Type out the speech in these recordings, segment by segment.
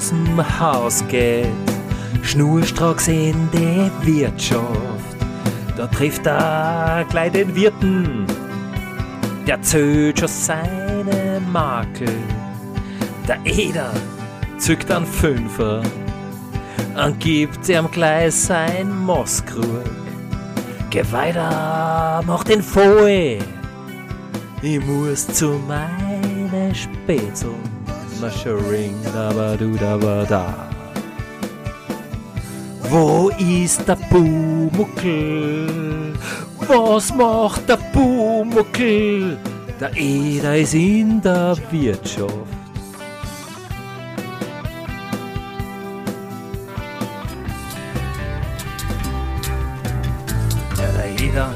Aus dem Haus geht, schnurstracks in die Wirtschaft. Da trifft er gleich den Wirten, der zählt schon seine Makel. Der Eder zückt einen Fünfer und gibt ihm gleich sein Mosskrug. Geh weiter, mach den voll. Ich muss zu meine Spätzl. Maschering, da du da da. Wo ist der Pumuckel? Was macht der Pumuckel? Der Eder ist in der Wirtschaft. Ja, der Eder,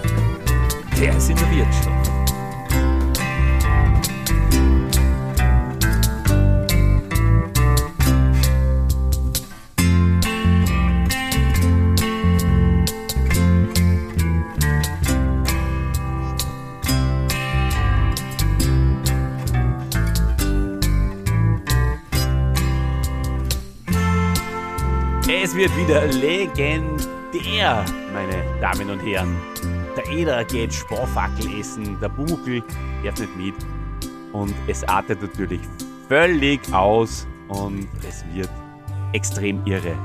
der ist in der Wirtschaft. Wird wieder legendär, meine Damen und Herren. Der Eder geht Sparfackel essen, der Bumuckel darf nicht mit. Und es artet natürlich völlig aus und es wird extrem irre.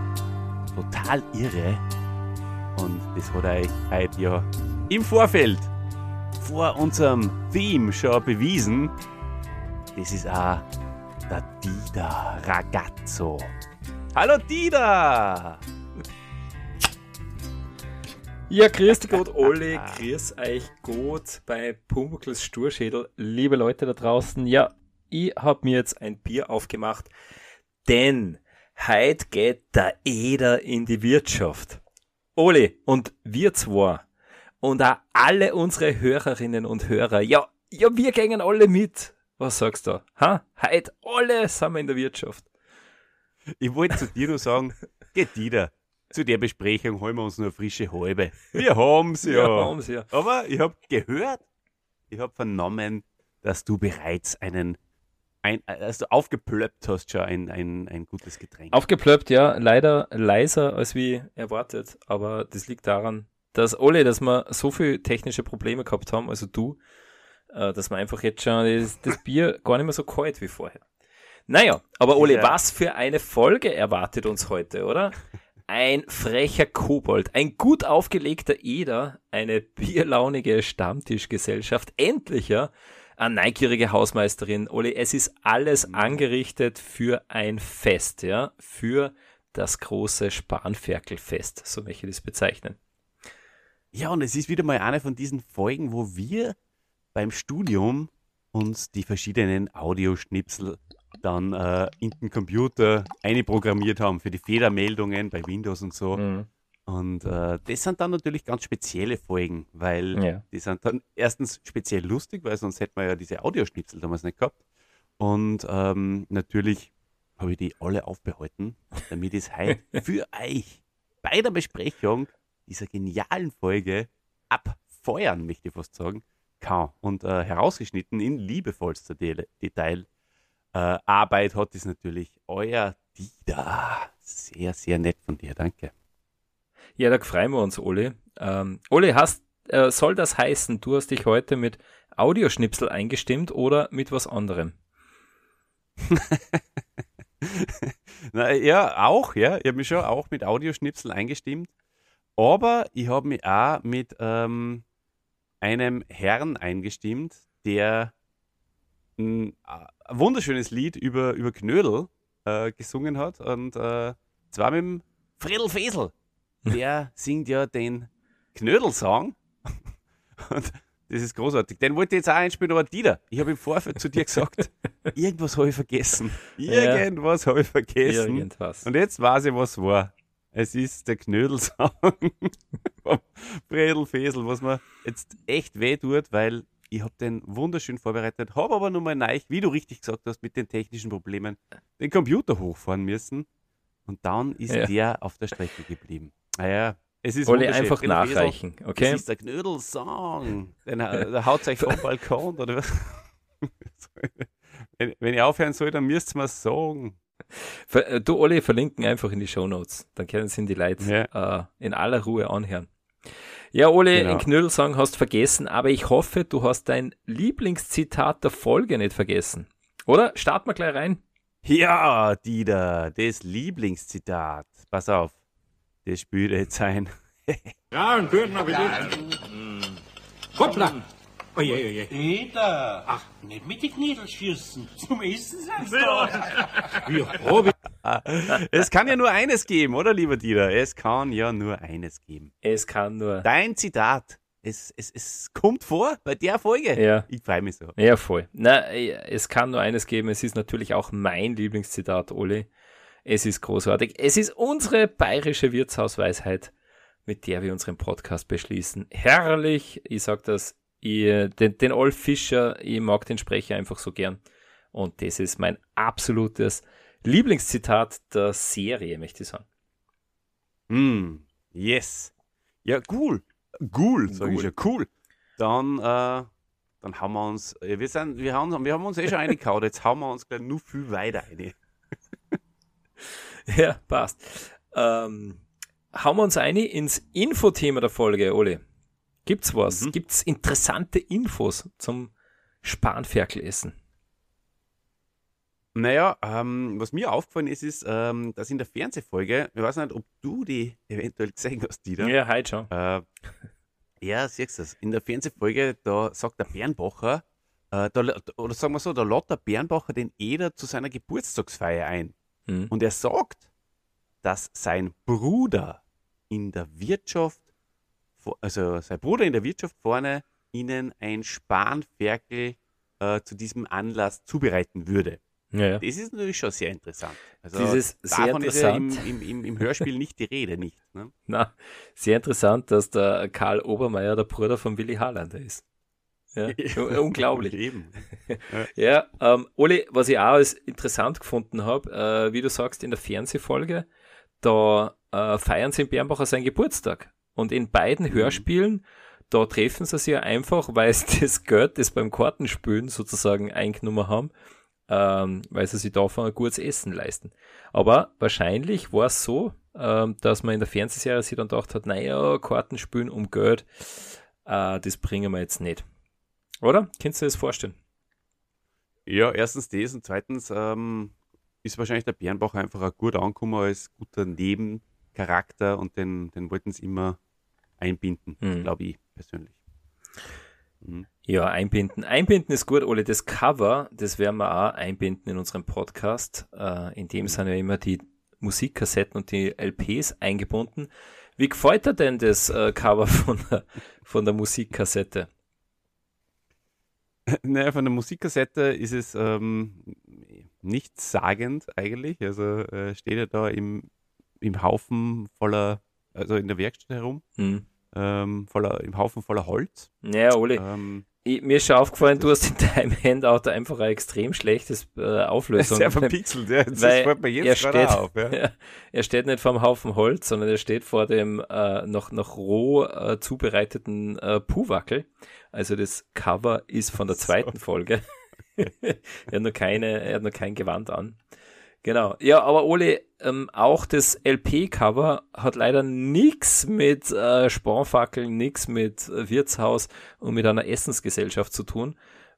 Total irre. Und das hat euch heute ja im Vorfeld vor unserem Theme schon bewiesen. Das ist auch der Dida Ragazzo. Hallo Dida! Ja, grüß dich Gott, alle, grüß euch gut bei Pumuckls Sturschädel. Liebe Leute da draußen, ja, ich hab mir jetzt ein Bier aufgemacht, denn heute geht der Eder in die Wirtschaft. Ole und wir zwei und auch alle unsere Hörerinnen und Hörer, ja, ja, wir gehen alle mit. Was sagst du? Ha? Heute alle sind wir in der Wirtschaft. Ich wollte zu dir nur sagen, geht Dida. Zu der Besprechung holen wir uns nur eine frische Halbe. Wir haben's ja. Wir haben's ja. Aber ich habe gehört, ich habe vernommen, dass du bereits einen, ein, dass du aufgeplöppt hast schon ein, ein, ein gutes Getränk. Aufgeplöppt, ja, leider leiser als wie erwartet, aber das liegt daran, dass alle, dass wir so viele technische Probleme gehabt haben, also du, äh, dass wir einfach jetzt schon das, das Bier gar nicht mehr so kalt wie vorher. Naja, aber Ole, Ja. was für eine Folge erwartet uns heute, oder? Ein frecher Kobold, ein gut aufgelegter Eder, eine bierlaunige Stammtischgesellschaft, endlich ja, eine neugierige Hausmeisterin. Ole, es ist alles angerichtet für ein Fest, ja, für das große Spanferkelfest, so möchte ich das bezeichnen. Ja, und es ist wieder mal eine von diesen Folgen, wo wir beim Studium uns die verschiedenen Audioschnipsel dann äh, in den Computer einprogrammiert haben für die Fehlermeldungen bei Windows und so. Mhm. Und äh, das sind dann natürlich ganz spezielle Folgen, weil Ja. die sind dann erstens speziell lustig, weil sonst hätten wir ja diese Audioschnipsel damals nicht gehabt. Und ähm, natürlich habe ich die alle aufbehalten, damit ich es heute für euch bei der Besprechung dieser genialen Folge abfeuern, möchte ich fast sagen, kann. Und äh, herausgeschnitten in liebevollster De Detail. Äh, Arbeit hat es natürlich euer Dida. Sehr, sehr nett von dir, danke. Ja, da freuen wir uns, Ole. Ähm, Ole, hast, äh, soll das heißen, du hast dich heute mit Audioschnipsel eingestimmt oder mit was anderem? Na, ja, auch, ja. Ich habe mich schon auch mit Audioschnipsel eingestimmt. Aber ich habe mich auch mit ähm, einem Herrn eingestimmt, der ein, ein wunderschönes Lied über, über Knödel äh, gesungen hat. Und äh, zwar mit dem Fredel Fesel. Der singt ja den Knödelsong. Und das ist großartig. Den wollte ich jetzt auch einspielen, aber Dieter, ich habe im Vorfeld zu dir gesagt, irgendwas habe ich vergessen. Ja. Irgendwas habe ich vergessen. Irgendwas. Und jetzt weiß ich, was war. Es ist der Knödelsong vom Fredel Fesel, was mir jetzt echt weh tut, weil ich habe den wunderschön vorbereitet, habe aber nur mal neu, wie du richtig gesagt hast, mit den technischen Problemen, den Computer hochfahren müssen. Und dann ist Ja. der auf der Strecke geblieben. Naja, es ist wunderschön. einfach Fesel, nachreichen, okay? Das ist der Knödelsong. Den, der haut euch vom Balkon oder was? wenn, wenn ich aufhören soll, dann müsst ihr mir sagen. Ver- Du, Olli, verlinken einfach in die Show Notes. Dann können sie die Leute Ja. äh, in aller Ruhe anhören. Ja, Olli, Genau. in Knödelsang hast vergessen, aber ich hoffe, du hast dein Lieblingszitat der Folge nicht vergessen. Oder? Starten wir gleich rein. Ja, Dieter, das Lieblingszitat. Pass auf, das spielt jetzt ein. Ja, einen guten Appetit. Hoppla. Oje, oje. Peter! Ach, nicht mit den Knädel schießen. Zum Essen sagst du. Wie Es kann ja nur eines geben, oder, lieber Dieter? Es kann ja nur eines geben. Es kann nur. Dein Zitat. Es, es, es kommt vor bei der Folge. Ja. Ich freue mich so. Ja, voll. Na, äh, es kann nur eines geben. Es ist natürlich auch mein Lieblingszitat, Oli. Es ist großartig. Es ist unsere bayerische Wirtshausweisheit, mit der wir unseren Podcast beschließen. Herrlich. Ich sag das. Ich, den, den Olf Fischer, ich mag den Sprecher einfach so gern. Und das ist mein absolutes Lieblingszitat der Serie, möchte ich sagen. Mm, yes. Ja, cool. Cool, sag ich Cool. schon. Cool. Dann, äh, dann haben wir uns, äh, wir sind, wir haben, wir haben uns eh schon reingehauen, jetzt hauen wir uns gleich nur viel weiter rein. Ja, passt. Ähm, hauen wir uns ein ins Infothema der Folge, Oli. Gibt's was? Mhm. Gibt's interessante Infos zum Spanferkelessen? Naja, ähm, was mir aufgefallen ist, ist, ähm, dass in der Fernsehfolge, ich weiß nicht, ob du die eventuell gesehen hast, Dieter. Ja, heute schon. Äh, ja, siehst du das. In der Fernsehfolge, da sagt der Bernbacher, äh, da, oder sagen wir so, da lädt der Bernbacher den Eder zu seiner Geburtstagsfeier ein. Mhm. Und er sagt, dass sein Bruder in der Wirtschaft, also sein Bruder in der Wirtschaft vorne ihnen ein Spanferkel äh, zu diesem Anlass zubereiten würde. Ja. Das ist natürlich schon sehr interessant. Also Das ist sehr ist ja im, interessant. im, im, Hörspiel nicht die Rede, nicht. Ne? Na, sehr interessant, dass der Karl Obermeier der Bruder von Willi Harlander ist. Ja, unglaublich. Eben. Ja, ähm, Oli, was ich auch als interessant gefunden habe, äh, wie du sagst, in der Fernsehfolge, da äh, feiern sie in Bernbacher seinen Geburtstag. Und in beiden Hörspielen, da treffen sie sich ja einfach, weil sie das Geld, das beim Kartenspielen sozusagen eingenommen haben, ähm, weil sie sich davon ein gutes Essen leisten. Aber wahrscheinlich war es so, ähm, dass man in der Fernsehserie sich dann gedacht hat, naja, Kartenspielen um Geld, äh, das bringen wir jetzt nicht. Oder? Kannst du dir das vorstellen? Ja, erstens das und zweitens ähm, ist wahrscheinlich der Bernbach einfach auch gut angekommen als guter Nebencharakter und den, den wollten sie immer einbinden, Mhm. glaube ich persönlich. Ja, einbinden. Einbinden ist gut, Ole. Das Cover, das werden wir auch einbinden in unserem Podcast. Äh, in dem sind ja immer die Musikkassetten und die LPs eingebunden. Wie gefällt dir denn das äh, Cover von der, von der Musikkassette? Naja, von der Musikkassette ist es ähm, nichtssagend eigentlich. Also äh, steht er da im, im Haufen voller, also in der Werkstatt herum, Hm. ähm, voller, im Haufen voller Holz. Ja, Ole, Ähm, ich, mir ist schon aufgefallen, du hast in deinem Handout einfach ein extrem schlechtes äh, Auflösung. sehr verpixelt, ja. Das Weil fällt mir er jetzt gerade steht, auf. Ja. Ja, er steht nicht vor dem Haufen Holz, sondern er steht vor dem äh, noch, noch roh äh, zubereiteten äh, Puhwackel. Also das Cover ist von der So. zweiten Folge. er hat noch keine, er hat noch kein Gewand an. Genau. Ja, aber Ole, ähm, auch das LP-Cover hat leider nichts mit äh, Spanfackeln, nichts mit äh, Wirtshaus und mit einer Essensgesellschaft zu tun,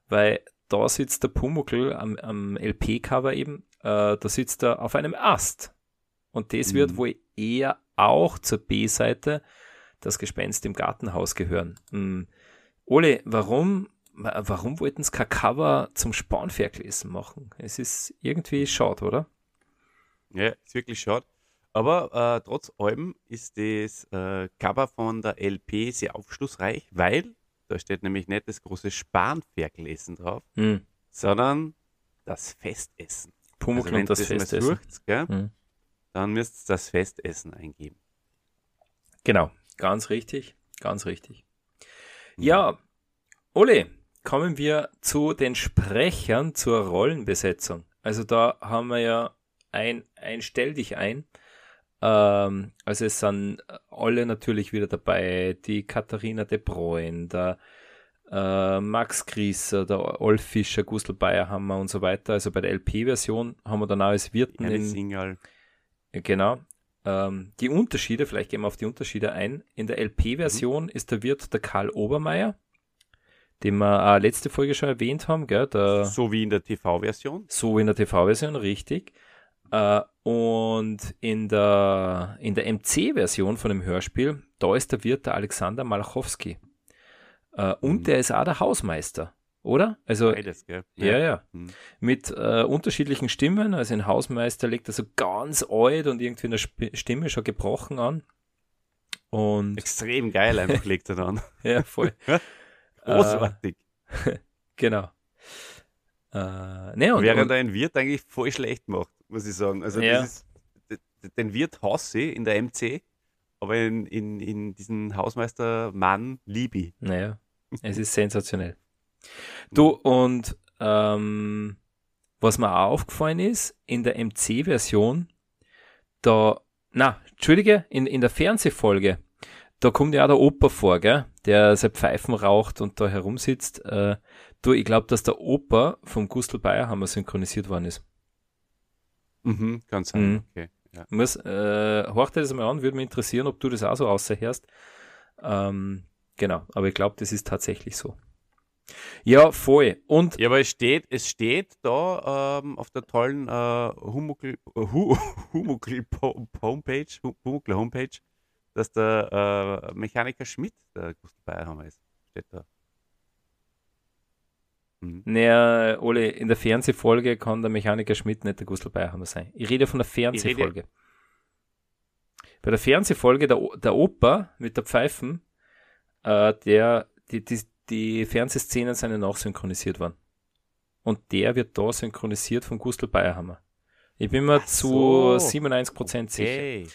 weil da sitzt der Pumuckl am, am LP-Cover eben, äh, da sitzt er auf einem Ast. Und das wird Mhm. wohl eher auch zur B-Seite das Gespenst im Gartenhaus gehören. Hm. Ole, warum, wa- warum wollten sie kein Cover zum Spanferkelessen machen? Es ist irgendwie schade, oder? Ja, ist wirklich schade. Aber äh, trotz allem ist das äh, Cover von der LP sehr aufschlussreich, weil da steht nämlich nicht das große Spanferkelessen drauf, Hm. sondern das Festessen. Pumuckl also wenn und das mal Festessen. sucht, gell, Hm. dann müsst ihr das Festessen eingeben. Genau, ganz richtig, ganz richtig. Ja, Ole, kommen wir zu den Sprechern zur Rollenbesetzung. Also da haben wir ja ein, ein Stell dich ein. Ähm, also es sind alle natürlich wieder dabei, die Katharina de Bruyne, der äh, Max Grieser, der Olf Fischer, Gustl Bayerhammer und so weiter. Also bei der LP-Version haben wir dann auch als Wirten in, Single. Genau. Ähm, die Unterschiede, vielleicht gehen wir auf die Unterschiede ein. In der LP-Version ist der Wirt der Karl Obermeier, den wir äh, letzte Folge schon erwähnt haben, gell? Der, So wie in der TV-Version. so in der TV-Version, richtig. Äh, und in der, in der MC-Version von dem Hörspiel, da ist der Wirt der Alexander Malachowski. Äh, und Mhm. der ist auch der Hausmeister, oder? Also, Beides, gell? ja, ja. Mhm. Mit äh, unterschiedlichen Stimmen. Also ein Hausmeister legt er so ganz alt und irgendwie in der Sp Stimme schon gebrochen an. Und Extrem geil einfach legt er dann. ja, voll. Großartig. Genau. Äh, ne, und, Während und, er einen Wirt eigentlich voll schlecht macht, muss ich sagen. Also Ja. das ist, den Wirt hasse ich in der MC, aber in, in, in diesen Hausmeister Mann liebe ich. naja, es ist sensationell. Du, und ähm, was mir auch aufgefallen ist, in der MC-Version, da, na, Entschuldige, in, in der Fernsehfolge, da kommt ja auch der Opa vor, gell? der sein Pfeifen raucht und da herumsitzt. Äh, du, ich glaube, dass der Opa vom Gustl Bayerhammer synchronisiert worden ist. Mhm, kann sein. Mhm. Okay. Ja. Muss, äh, horch dir das mal an, würde mich interessieren, ob du das auch so außerhörst. Ähm, genau, aber ich glaube, das ist tatsächlich so. Ja, voll. Und ja, aber es steht, es steht da ähm, auf der tollen äh, Humukel, äh, Hu, Humukel Po- Homepage, Hu- Humukel Homepage, dass der äh, Mechaniker Schmidt der Gustl Bayerhammer ist. Steht da. Mhm. naja, Ole, in der Fernsehfolge kann der Mechaniker Schmidt nicht der Gustl Bayerhammer sein. Ich rede von der Fernsehfolge. Bei der Fernsehfolge der, O- der Opa mit der Pfeifen, äh, der, die, die, die Fernsehszenen sind ja nachsynchronisiert worden. Und der wird da synchronisiert von Gustl Bayerhammer. Ich bin mir Ach zu so. 97% sicher. Okay.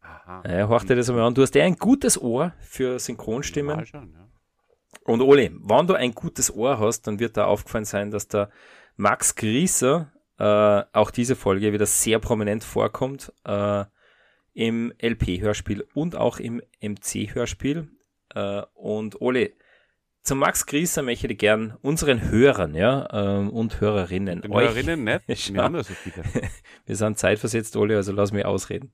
Aha. Ja, horch dir das einmal an. Du hast ja ein gutes Ohr für Synchronstimmen. Schon, ja. Und Oli, wenn du ein gutes Ohr hast, dann wird da aufgefallen sein, dass der Max Grieser äh, auch diese Folge wieder sehr prominent vorkommt äh, im LP-Hörspiel und auch im MC-Hörspiel. Äh, und Oli, zum Max Grieser möchte ich gern unseren Hörern ja, ähm, und Hörerinnen, Den euch, Hörerinnen nicht. Wir haben so viele. wir sind zeitversetzt, Oli, also lass mich ausreden.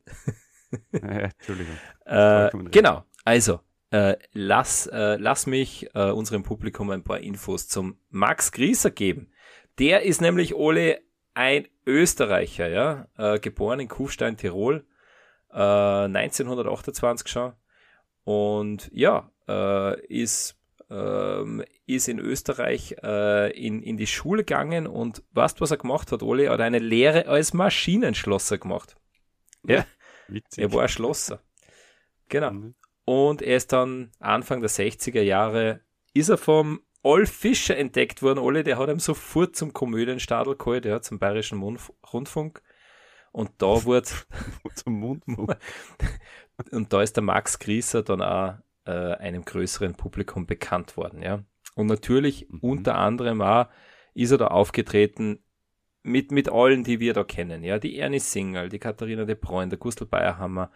Ja, Entschuldigung. Äh, genau, also äh, lass, äh, lass mich äh, unserem Publikum ein paar Infos zum Max Grieser geben. Der ist nämlich Ole ein Österreicher, ja, äh, geboren in Kufstein, Tirol, äh, 1928 schon und ja, äh, ist ähm, ist in Österreich äh, in, in die Schule gegangen und weißt, was er gemacht hat, Ole? Er hat eine Lehre als Maschinenschlosser gemacht. Ja, Witzig. er war ein Schlosser. Genau. Mhm. Und er ist dann Anfang der 60er Jahre, ist er vom Olf Fischer entdeckt worden. Ole, der hat ihm sofort zum Komödienstadel geholt, ja, zum Bayerischen Mundf Rundfunk. Und da wurde, Zum Mund. und da ist der Max Grieser dann auch äh, einem größeren Publikum bekannt worden, ja. Und natürlich Mhm. unter anderem auch ist er da aufgetreten mit, mit allen, die wir da kennen, ja. Die Ernie Singal, die Katharina de Bruyne, der Gustl Bayerhammer.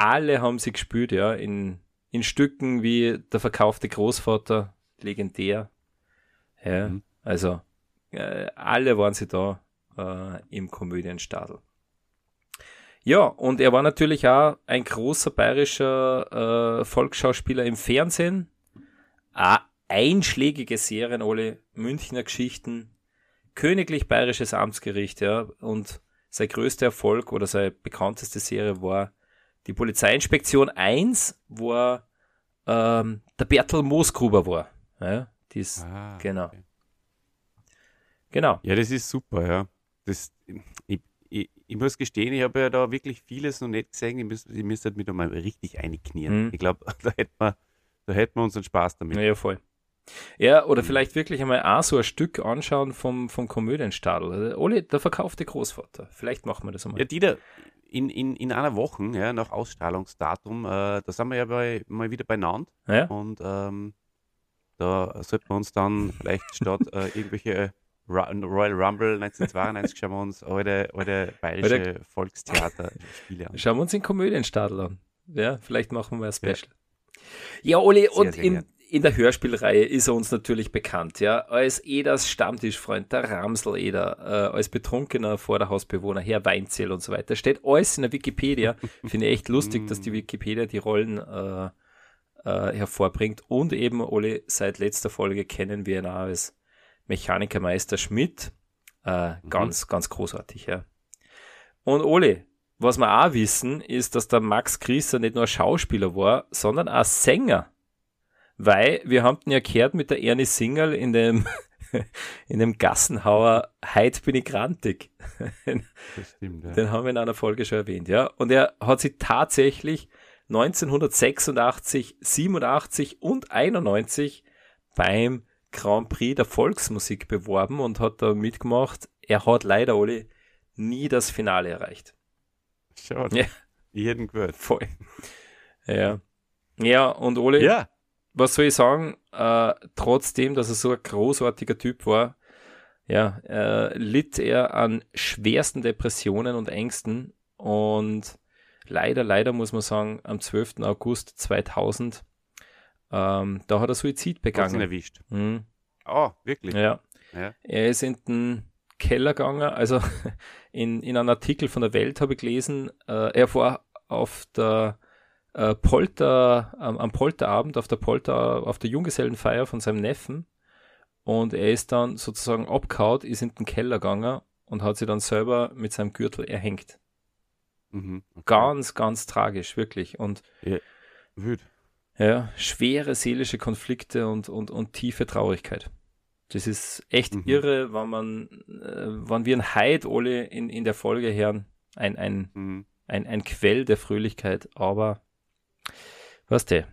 Alle haben sie gespielt, ja, in, in Stücken wie Der verkaufte Großvater, legendär. Ja, Mhm. also äh, alle waren sie da äh, im Komödienstadel. Ja, und er war natürlich auch ein großer bayerischer äh, Volksschauspieler im Fernsehen. Auch einschlägige Serien, alle Münchner Geschichten, Königlich Bayerisches Amtsgericht, ja, und sein größter Erfolg oder seine bekannteste Serie war die Polizeiinspektion 1, wo ähm, der Bertel Moosgruber war. Ja, dies, Ah, genau. okay. Genau. Ja, das ist super, ja. Das, ich, ich, ich muss gestehen, ich habe ja da wirklich vieles noch nicht gesehen. Ich müsste ich müsste halt mit einmal richtig einknien. Mhm. Ich glaube, da hätten wir, da hätten wir unseren Spaß damit. Ja, voll. Ja, oder vielleicht wirklich einmal auch so ein Stück anschauen vom, vom Komödienstadel. Also, Oli, der verkaufte Großvater. Vielleicht machen wir das einmal. Ja, Dieter, in, in, in einer Woche, ja, nach Ausstrahlungsdatum, äh, da sind wir ja bei, mal wieder beieinander Ja? und ähm, da sollten wir uns dann vielleicht statt äh, irgendwelche Royal Rumble 1992 schauen wir uns alte, alte bayerische Volkstheater-Spiele an. Schauen wir uns den Komödienstadel an. Ja, vielleicht machen wir ein Special. Ja, Oli, Sehr, und sehr in, der Hörspielreihe ist er uns natürlich bekannt, ja, als Eders Stammtischfreund, der Ramsel Eder, äh, als betrunkener Vorderhausbewohner, Herr Weinzell und so weiter. Steht alles in der Wikipedia. Finde ich echt lustig, dass die Wikipedia die Rollen äh, äh, hervorbringt. Und eben, Ole, seit letzter Folge kennen wir ihn auch als Mechanikermeister Schmidt. Äh, mhm. Ganz, ganz großartig, ja. Und Ole, was wir auch wissen, ist, dass der Max Grieser nicht nur Schauspieler war, sondern auch Sänger. Weil wir haben den ja gehört mit der Ernie Single in dem, in dem Gassenhauer Heid bin ich grantig. Das stimmt, ja. Den haben wir in einer Folge schon erwähnt, ja. Und er hat sich tatsächlich 1986, 87 und 91 beim Grand Prix der Volksmusik beworben und hat da mitgemacht. Er hat leider, Oli, nie das Finale erreicht. Schade. Ja. Jeden gehört. Voll. Ja. Ja, und Oli, ja. Was soll ich sagen? Äh, trotzdem, dass er so ein großartiger Typ war, ja, äh, litt er an schwersten Depressionen und Ängsten und leider, leider muss man sagen, am 12. August 2000, ähm, da hat er Suizid begangen. Hat erwischt. Mhm. Oh, wirklich? Ja. ja. Er ist in den Keller gegangen, also in, in einem Artikel von der Welt habe ich gelesen, äh, er war auf der äh, Polter, am, am Polterabend, auf der Polter, auf der Junggesellenfeier von seinem Neffen und er ist dann sozusagen abgehauen, ist in den Keller gegangen und hat sich dann selber mit seinem Gürtel erhängt. Mhm, okay. Ganz, ganz tragisch, wirklich. Und ja, wüt. ja, schwere seelische Konflikte und, und, und tiefe Traurigkeit. Das ist echt mhm. irre, wenn man, äh, wenn wir ein Heid alle in, in der Folge hören, ein, ein, mhm. ein, ein Quell der Fröhlichkeit, aber was der,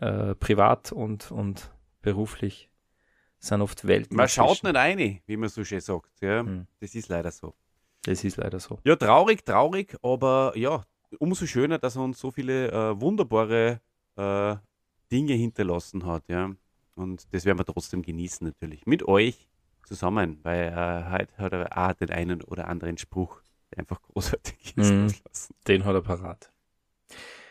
äh, privat und, und beruflich sind oft Welten. Man schaut nicht rein, wie man so schön sagt. Ja, mhm. Das ist leider so. Das ist leider so. Ja, traurig, traurig, aber ja, umso schöner, dass er uns so viele äh, wunderbare äh, Dinge hinterlassen hat, ja. Und das werden wir trotzdem genießen natürlich. Mit euch zusammen, weil äh, heute hat er auch den einen oder anderen Spruch, der einfach großartig ist. Mm, den hat er parat.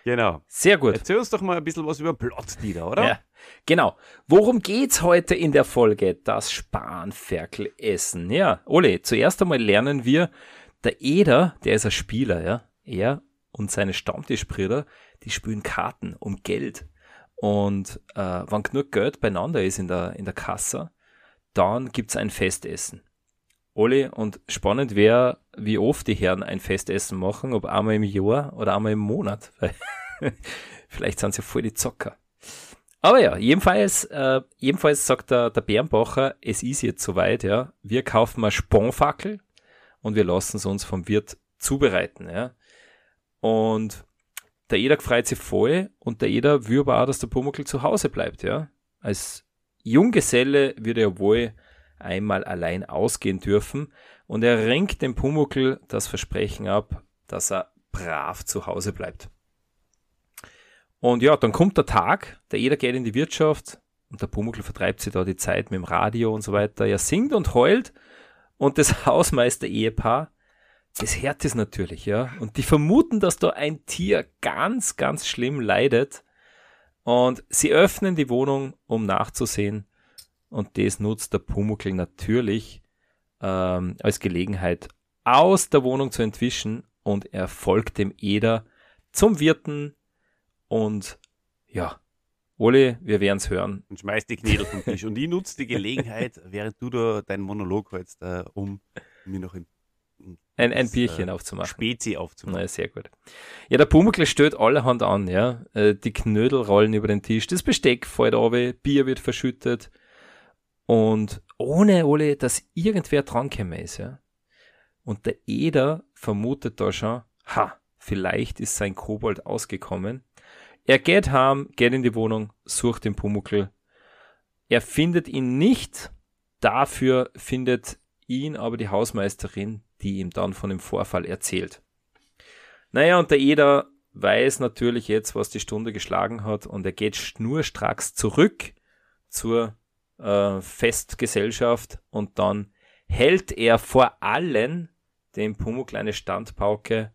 Genau. Sehr gut. Erzähl uns doch mal ein bisschen was über Plotlieder, oder? Ja, genau. Worum geht's heute in der Folge? Das Spanferkel-Essen. Ja, Ole, zuerst einmal lernen wir, der Eder, der ist ein Spieler, ja. Er und seine Stammtischbrüder, die spielen Karten um Geld. Und äh, wenn genug Geld beieinander ist in der, in der Kasse, dann gibt's ein Festessen. Oli, und spannend wäre, wie oft die Herren ein Festessen machen, ob einmal im Jahr oder einmal im Monat. Vielleicht sind sie ja voll die Zocker. Aber ja, jedenfalls, äh, jedenfalls sagt der, der Bernbacher, es ist jetzt soweit, ja. Wir kaufen mal Sponfackel und wir lassen es uns vom Wirt zubereiten, ja. Und der Eder freut sich voll und der Eder will aber auch, dass der Pumuckl zu Hause bleibt, ja. Als Junggeselle würde er wohl einmal allein ausgehen dürfen und er ringt dem Pumuckl das Versprechen ab, dass er brav zu Hause bleibt. Und ja, dann kommt der Tag, der Eder geht in die Wirtschaft und der Pumuckl vertreibt sich da die Zeit mit dem Radio und so weiter. Er singt und heult und das Hausmeister-Ehepaar, das hört es natürlich, ja. Und die vermuten, dass da ein Tier ganz, ganz schlimm leidet. Und sie öffnen die Wohnung, um nachzusehen, und das nutzt der Pumuckl natürlich ähm, als Gelegenheit, aus der Wohnung zu entwischen und er folgt dem Eder zum Wirten und ja, Ole, wir werden es hören. Und schmeißt die Knädel vom Tisch. und ich nutze die Gelegenheit, während du da deinen Monolog hältst, äh, um mir noch ein, ein, ein Bierchen äh, aufzumachen. Spezi aufzumachen. Na, sehr gut. Ja, der Pumuckl stößt allerhand an, ja. Äh, die Knödel rollen über den Tisch, das Besteck fällt runter, Bier wird verschüttet, und ohne Ole, dass irgendwer drangekommen ist, ja. Und der Eder vermutet da schon, ha, vielleicht ist sein Kobold ausgekommen. Er geht heim, geht in die Wohnung, sucht den Pumuckl. Er findet ihn nicht, dafür findet ihn aber die Hausmeisterin, die ihm dann von dem Vorfall erzählt. Naja, und der Eder weiß natürlich jetzt, was die Stunde geschlagen hat und er geht schnurstracks zurück zur äh, Festgesellschaft und dann hält er vor allen dem Pumuckl eine Standpauke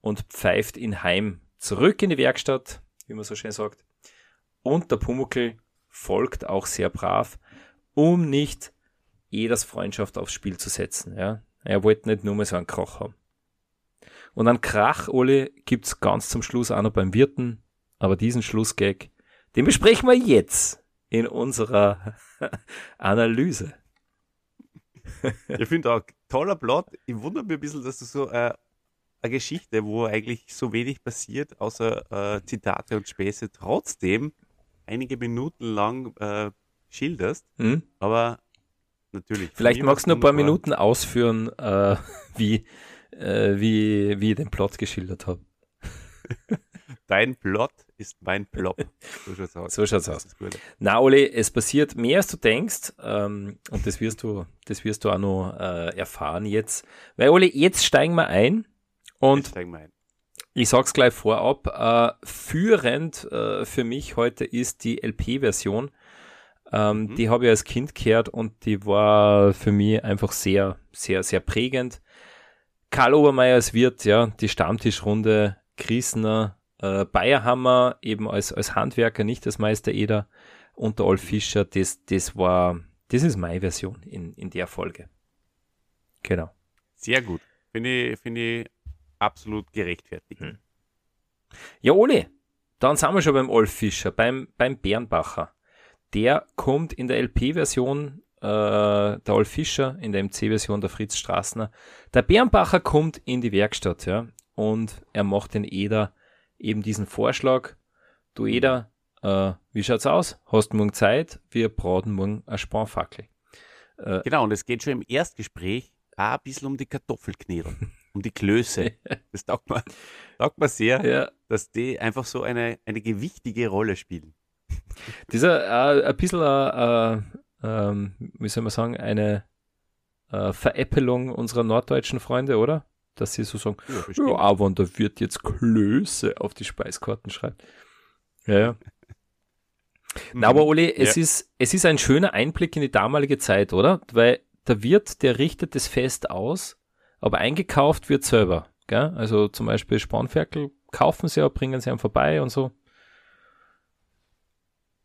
und pfeift ihn heim zurück in die Werkstatt, wie man so schön sagt. Und der Pumuckl folgt auch sehr brav, um nicht Eders Freundschaft aufs Spiel zu setzen. Ja. Er wollte nicht nur mal so einen Krach haben. Und einen Krach, Ole, gibt's ganz zum Schluss auch noch beim Wirten, aber diesen Schlussgag, den besprechen wir jetzt in unserer Analyse. ich finde auch toller Plot. Ich wundere mich ein bisschen, dass du so äh, eine Geschichte, wo eigentlich so wenig passiert, außer äh, Zitate und Späße, trotzdem einige Minuten lang äh, schilderst. Hm? Aber natürlich. Vielleicht magst du noch ein paar Minuten ausführen, äh, wie, äh, wie, wie ich den Plot geschildert habe. Dein Plot ist mein Plop. So schaut's aus. So schaut's aus. Na, Oli, es passiert mehr, als du denkst. Ähm, und das wirst du, das wirst du auch noch äh, erfahren jetzt. Weil, Oli, jetzt steigen wir ein. Und wir ein. ich sag's gleich vorab, äh, führend äh, für mich heute ist die LP-Version. Ähm, mhm. Die habe ich als Kind gehört und die war für mich einfach sehr, sehr, sehr prägend. Karl Obermeier als Wirt, ja, die Stammtischrunde, Griesner, äh, Bayerhammer eben als, als Handwerker, nicht als Meister Eder und der Olf Fischer, das, das war, das ist meine Version in, in der Folge. Genau. Sehr gut. Finde ich, finde ich absolut gerechtfertigt. Hm. Ja, Ole, dann sind wir schon beim Olf Fischer, beim, beim Bernbacher. Der kommt in der LP-Version äh, der Olf Fischer, in der MC-Version der Fritz Straßner. Der Bernbacher kommt in die Werkstatt, ja, und er macht den Eder eben diesen Vorschlag, du Eder, äh, wie schaut's aus? Hast morgen Zeit? Wir braten morgen eine Spanfackel. Äh, genau, und es geht schon im Erstgespräch auch ein bisschen um die Kartoffelknädel, um die Klöße. Das taugt mir, taugt mir sehr, ja. dass die einfach so eine, eine gewichtige Rolle spielen. Dieser äh, ein bisschen, äh, äh, ähm, wie soll man sagen, eine äh, Veräppelung unserer norddeutschen Freunde, oder? Dass sie so sagen, ja, ja aber da wird jetzt Klöße auf die Speiskarten schreibt. Ja, ja. Na, aber Oli, es, ja. ist, es ist ein schöner Einblick in die damalige Zeit, oder? Weil der Wirt, der richtet das Fest aus, aber eingekauft wird selber. Gell? Also zum Beispiel Spanferkel kaufen sie ja, bringen sie einem vorbei und so.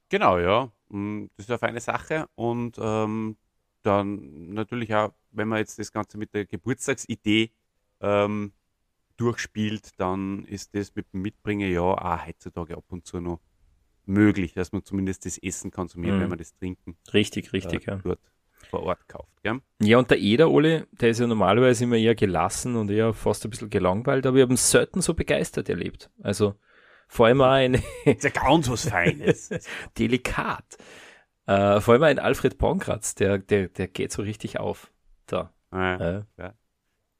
Genau, ja. Mm, das ist eine feine Sache. Und ähm, dann natürlich auch, wenn man jetzt das Ganze mit der Geburtstagsidee ähm, durchspielt, dann ist das mit dem Mitbringen ja auch heutzutage ab und zu noch möglich, dass man zumindest das Essen konsumiert, mhm. wenn man das Trinken richtig, richtig, äh, ja. dort vor Ort kauft. Gell? Ja, und der Eder, Ole, der ist ja normalerweise immer eher gelassen und eher fast ein bisschen gelangweilt, aber wir haben selten so begeistert erlebt. Also vor allem auch ein... ist ja ganz was Feines. Delikat. Äh, vor allem ein Alfred Pankratz, der, der, der geht so richtig auf. Da. Ja, äh. ja.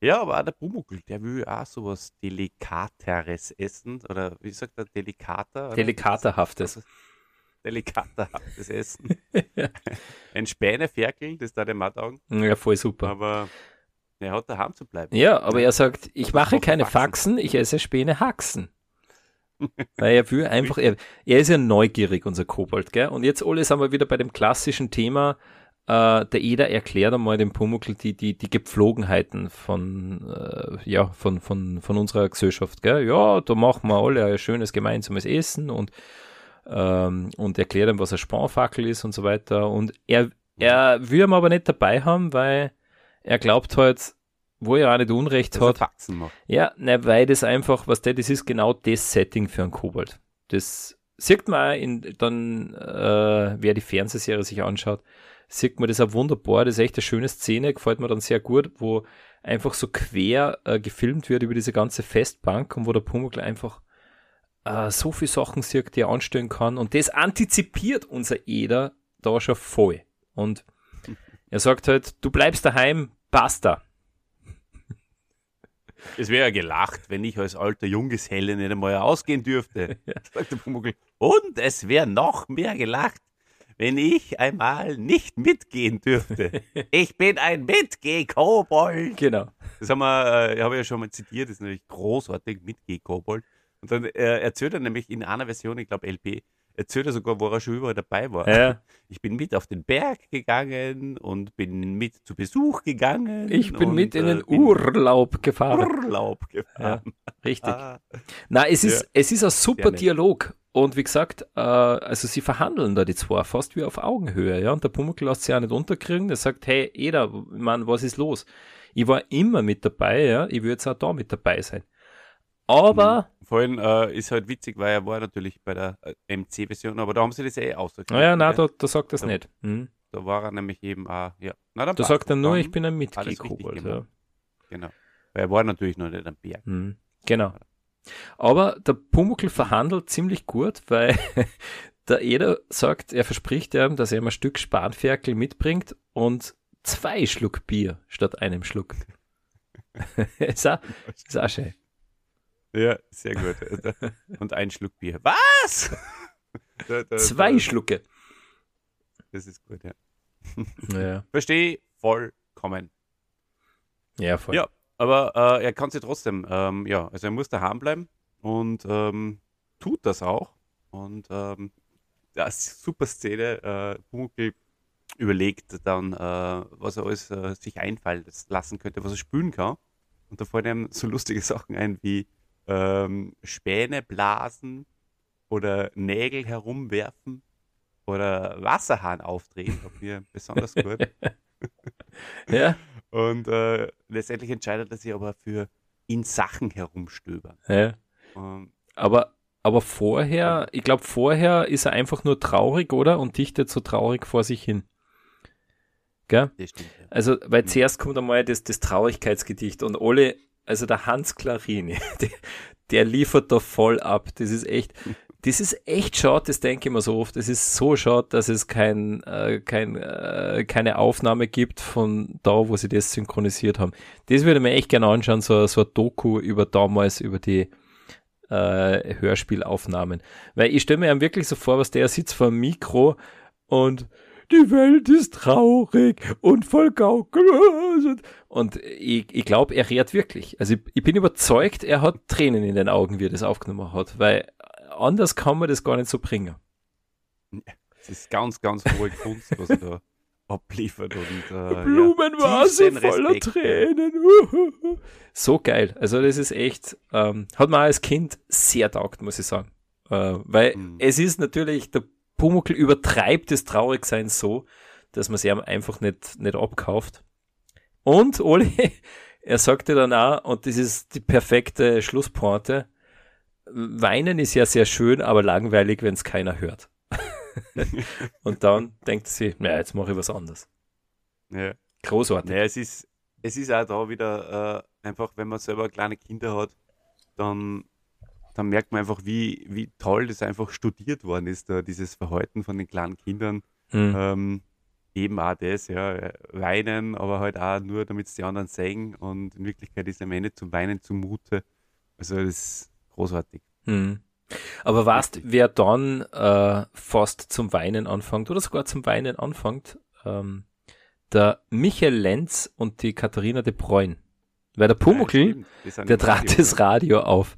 Ja, aber auch der Bumuckel, der will auch sowas Delikateres essen. Oder wie sagt er, delikater? Oder? Delikaterhaftes. Delikaterhaftes Essen. Ein Späneferkel, das da dem Mataugen. Ja, voll super. Aber er hat daheim zu bleiben. Ja, aber er sagt, ich mache keine Faxen, ich esse Späne Haxen. Weil er will einfach, er, er ist ja neugierig, unser Kobold, gell? Und jetzt, Ole, sind wir wieder bei dem klassischen Thema, äh, der Eder erklärt einmal dem Pumuckl die, die, die Gepflogenheiten von, äh, ja, von, von, von unserer Gesellschaft. Gell? Ja, da machen wir alle ein schönes gemeinsames Essen und, ähm, und erklärt ihm, was ein Spanfackel ist und so weiter. Und er, er will ihn aber nicht dabei haben, weil er glaubt halt, wo er auch nicht Unrecht hat. Ja, ne, weil das einfach, was der, das ist genau das Setting für einen Kobold. Das sieht man auch in, dann, äh, wer die Fernsehserie sich anschaut, sieht man das auch wunderbar. Das ist echt eine schöne Szene, gefällt mir dann sehr gut, wo einfach so quer äh, gefilmt wird über diese ganze Festbank und wo der Pumuckl einfach äh, so viele Sachen sieht, die er anstellen kann. Und das antizipiert unser Eder da schon voll. Und er sagt halt, du bleibst daheim, basta. Es wäre ja gelacht, wenn ich als alter Junggeselle nicht einmal ausgehen dürfte, ja. sagt der Pumuckl. Und es wäre noch mehr gelacht, wenn ich einmal nicht mitgehen dürfte. Ich bin ein Mitgeh-Kobold. Genau. Das haben wir, äh, habe ich ja schon mal zitiert, das ist natürlich großartig, Mitgeh-Kobold. Und dann äh, erzählt er nämlich in einer Version, ich glaube LP, erzählt er sogar, wo er schon überall dabei war. Ja. Ich bin mit auf den Berg gegangen und bin mit zu Besuch gegangen. Ich bin und, mit in äh, den bin Urlaub gefahren. Urlaub gefahren. Richtig. Ah, Na, es ist, Ja. es ist ein super. Dialog. Und wie gesagt, äh, also sie verhandeln da die zwei fast wie auf Augenhöhe, ja. Und der Pumuckl lässt sich auch nicht unterkriegen. Der sagt, hey, Eder, Mann, was ist los? Ich war immer mit dabei, ja. Ich würde jetzt auch da mit dabei sein. Aber, Vor allem äh, ist halt witzig, weil er war natürlich bei der äh, MC-Version, aber da haben sie das eh ausgekriegt. naja, na, gell? da, da sagt er es Da- nicht. Hm. Da war er nämlich eben auch, ja. Na, dann Da sagt er das. nur, ich bin ein Mitglied-Kobold, ja. Genau. Weil er war natürlich noch nicht am Berg. Mhm, genau. Aber der Pumuckl verhandelt ziemlich gut, weil der Eder sagt, er verspricht ihm, dass er ihm ein Stück Spanferkel mitbringt und zwei Schluck Bier statt einem Schluck. ist, auch, ist auch schön. Ja, sehr gut. Und ein Schluck Bier. Was? Da, da, Zwei da, Schlucke. Das ist gut, ja. Ja, Verstehe vollkommen. ja voll. Ja. Aber äh, er kann sich trotzdem, ähm, ja, also er muss daheim bleiben und ähm, tut das auch. Und ähm, ja, super Szene. Äh, Pumuckl überlegt dann, äh, was er alles äh, sich einfallen lassen könnte, was er spülen kann. Und da fallen ihm so lustige Sachen ein wie ähm, Späne blasen oder Nägel herumwerfen oder Wasserhahn aufdrehen. Auf mir besonders gut. Ja, Und äh, letztendlich entscheidet er sich aber für in Sachen herumstöbern. ja. Ähm, Aber, aber vorher, ich glaube, vorher ist er einfach nur traurig, oder? Und dichtet so traurig vor sich hin. Gell? das stimmt. Ja. Also, weil Mhm. zuerst kommt einmal das, das Traurigkeitsgedicht und alle, also der Hans Clarini, der, liefert da voll ab. Das ist echt, das ist echt schade, das denke ich mir so oft. Es ist so schade, dass es kein, äh, kein, äh, keine Aufnahme gibt von da, wo sie das synchronisiert haben. Das würde ich mir echt gerne anschauen, so, so ein Doku über damals, über die äh, Hörspielaufnahmen. Weil ich stelle mir wirklich so vor, was der sitzt vor dem Mikro und die Welt ist traurig und voll Gaukel. Und ich, ich glaube, er redet wirklich. Also ich, ich bin überzeugt, er hat Tränen in den Augen, wie er das aufgenommen hat, weil anders kann man das gar nicht so bringen. Es ist ganz, ganz hohe Kunst, was er da abliefert. Und, äh, Blumenvase tiefsten voller Respekt, Tränen. So geil. Also das ist echt, ähm, hat mir auch als Kind sehr taugt, muss ich sagen. Äh, weil Mhm. es ist natürlich, der Pumuckl übertreibt das Traurigsein so, dass man es ihm einfach nicht, nicht abkauft. Und Oli, er sagte dann auch, und das ist die perfekte Schlusspointe, Weinen ist ja sehr schön, aber langweilig, wenn es keiner hört. und dann denkt sie, naja, jetzt mache ich was anderes. Ja. Großartig. Naja, es ist, es ist auch da wieder äh, einfach, wenn man selber kleine Kinder hat, dann, dann merkt man einfach, wie, wie toll das einfach studiert worden ist, da, dieses Verhalten von den kleinen Kindern. Hm. Ähm, eben auch das, ja, weinen, aber halt auch nur, damit es die anderen sehen und in Wirklichkeit ist am Ende zum Weinen zumute. Also das ist großartig. Hm. Aber weißt, wer dann äh, fast zum Weinen anfängt oder sogar zum Weinen anfängt? Ähm, der Michael Lenz und die Katharina de Bruyne. Weil der Ja, Pumuckl, sind der trat das ja. Radio auf.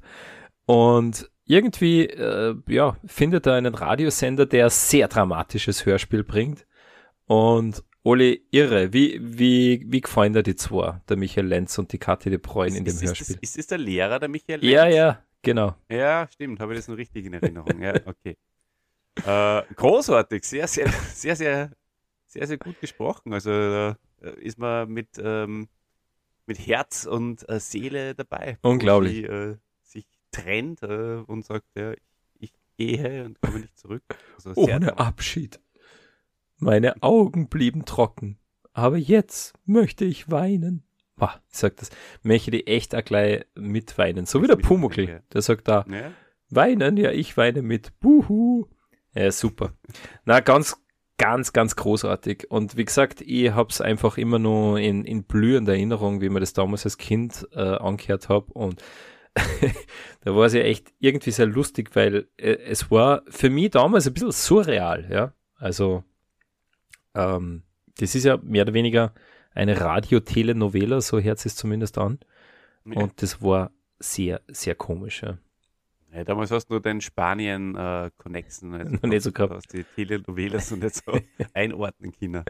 Und irgendwie, äh, ja, findet er einen Radiosender, der sehr dramatisches Hörspiel bringt. Und Oli, irre, wie, wie, wie gefallen dir die zwei, der Michael Lenz und die Kathi de Bruyne in dem ist, ist, Hörspiel? ist das der Lehrer, der Michael Ja, Lenz? ja, genau. Ja, stimmt, habe ich das noch richtig in Erinnerung. ja, okay. Äh, großartig, sehr, sehr, sehr, sehr, sehr, sehr gut gesprochen. Also da äh, ist man mit, ähm, mit Herz und äh, Seele dabei. Unglaublich. Sie, äh, trennt äh, und sagt, ja, ich, ich gehe und komme nicht zurück. Also Ohne. Abschied. Meine Augen blieben trocken, aber jetzt möchte ich weinen. Bah, ich sag das, möchte die echt auch gleich mitweinen. So wie der Pumuckl, ja. der sagt da, Ja, weinen, ja, ich weine mit. Buhu. Ja, super. Na, ganz, ganz, ganz großartig. Und wie gesagt, ich hab's einfach immer nur in, in blühender Erinnerung, wie man das damals als Kind äh, angehört habe. Und da war es ja echt irgendwie sehr lustig, weil äh, es war für mich damals ein bisschen surreal, ja. Also, ähm, das ist ja mehr oder weniger eine Radio-Telenovela, so hört es zumindest an. ja. Und das war sehr, sehr komisch, ja. Ja, damals hast du nur den Spanien-Connexen, äh, also nicht so gehabt. hast die Telenovelas und nicht so einordnen können.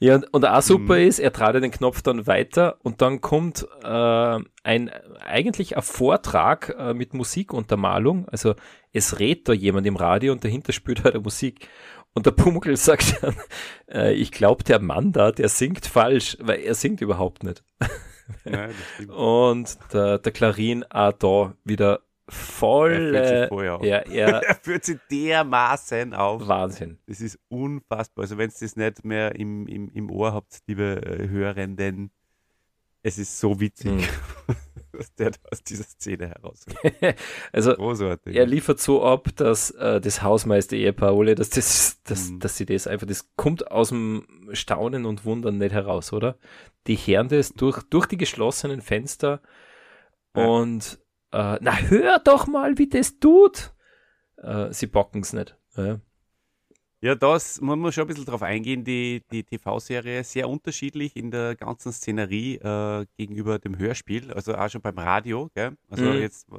Ja, und, und auch super Mhm. ist, er trat den Knopf dann weiter und dann kommt äh, ein eigentlich ein Vortrag äh, mit Musikuntermalung. Also es redet da jemand im Radio und dahinter spielt halt Musik. Und der Pumuckl sagt dann, äh, ich glaube, der Mann da, der singt falsch, weil er singt überhaupt nicht. Stimmt. Und der, der Klarin auch da wieder voll. Er fühlt sich äh, ja, er, Er führt sich dermaßen auf. Wahnsinn. Das ist unfassbar. Also wenn ihr das nicht mehr im, im, im Ohr habt, liebe äh, Hörenden, es ist so witzig, Hm. was der da aus dieser Szene heraus. Also Großartig. er liefert so ab, dass äh, das Hausmeister-Ehepaar, Ole, dass, das, dass, Mhm. dass sie das einfach, das kommt aus dem Staunen und Wundern nicht heraus, oder? Die hören das durch, durch die geschlossenen Fenster Ja. und äh, na hör doch mal, wie das tut. Äh, sie bocken es nicht. Ja. Ja, das, man muss schon ein bisschen drauf eingehen, die, die TV-Serie sehr unterschiedlich in der ganzen Szenerie äh, gegenüber dem Hörspiel, also auch schon beim Radio, gell? Also Mhm. jetzt äh,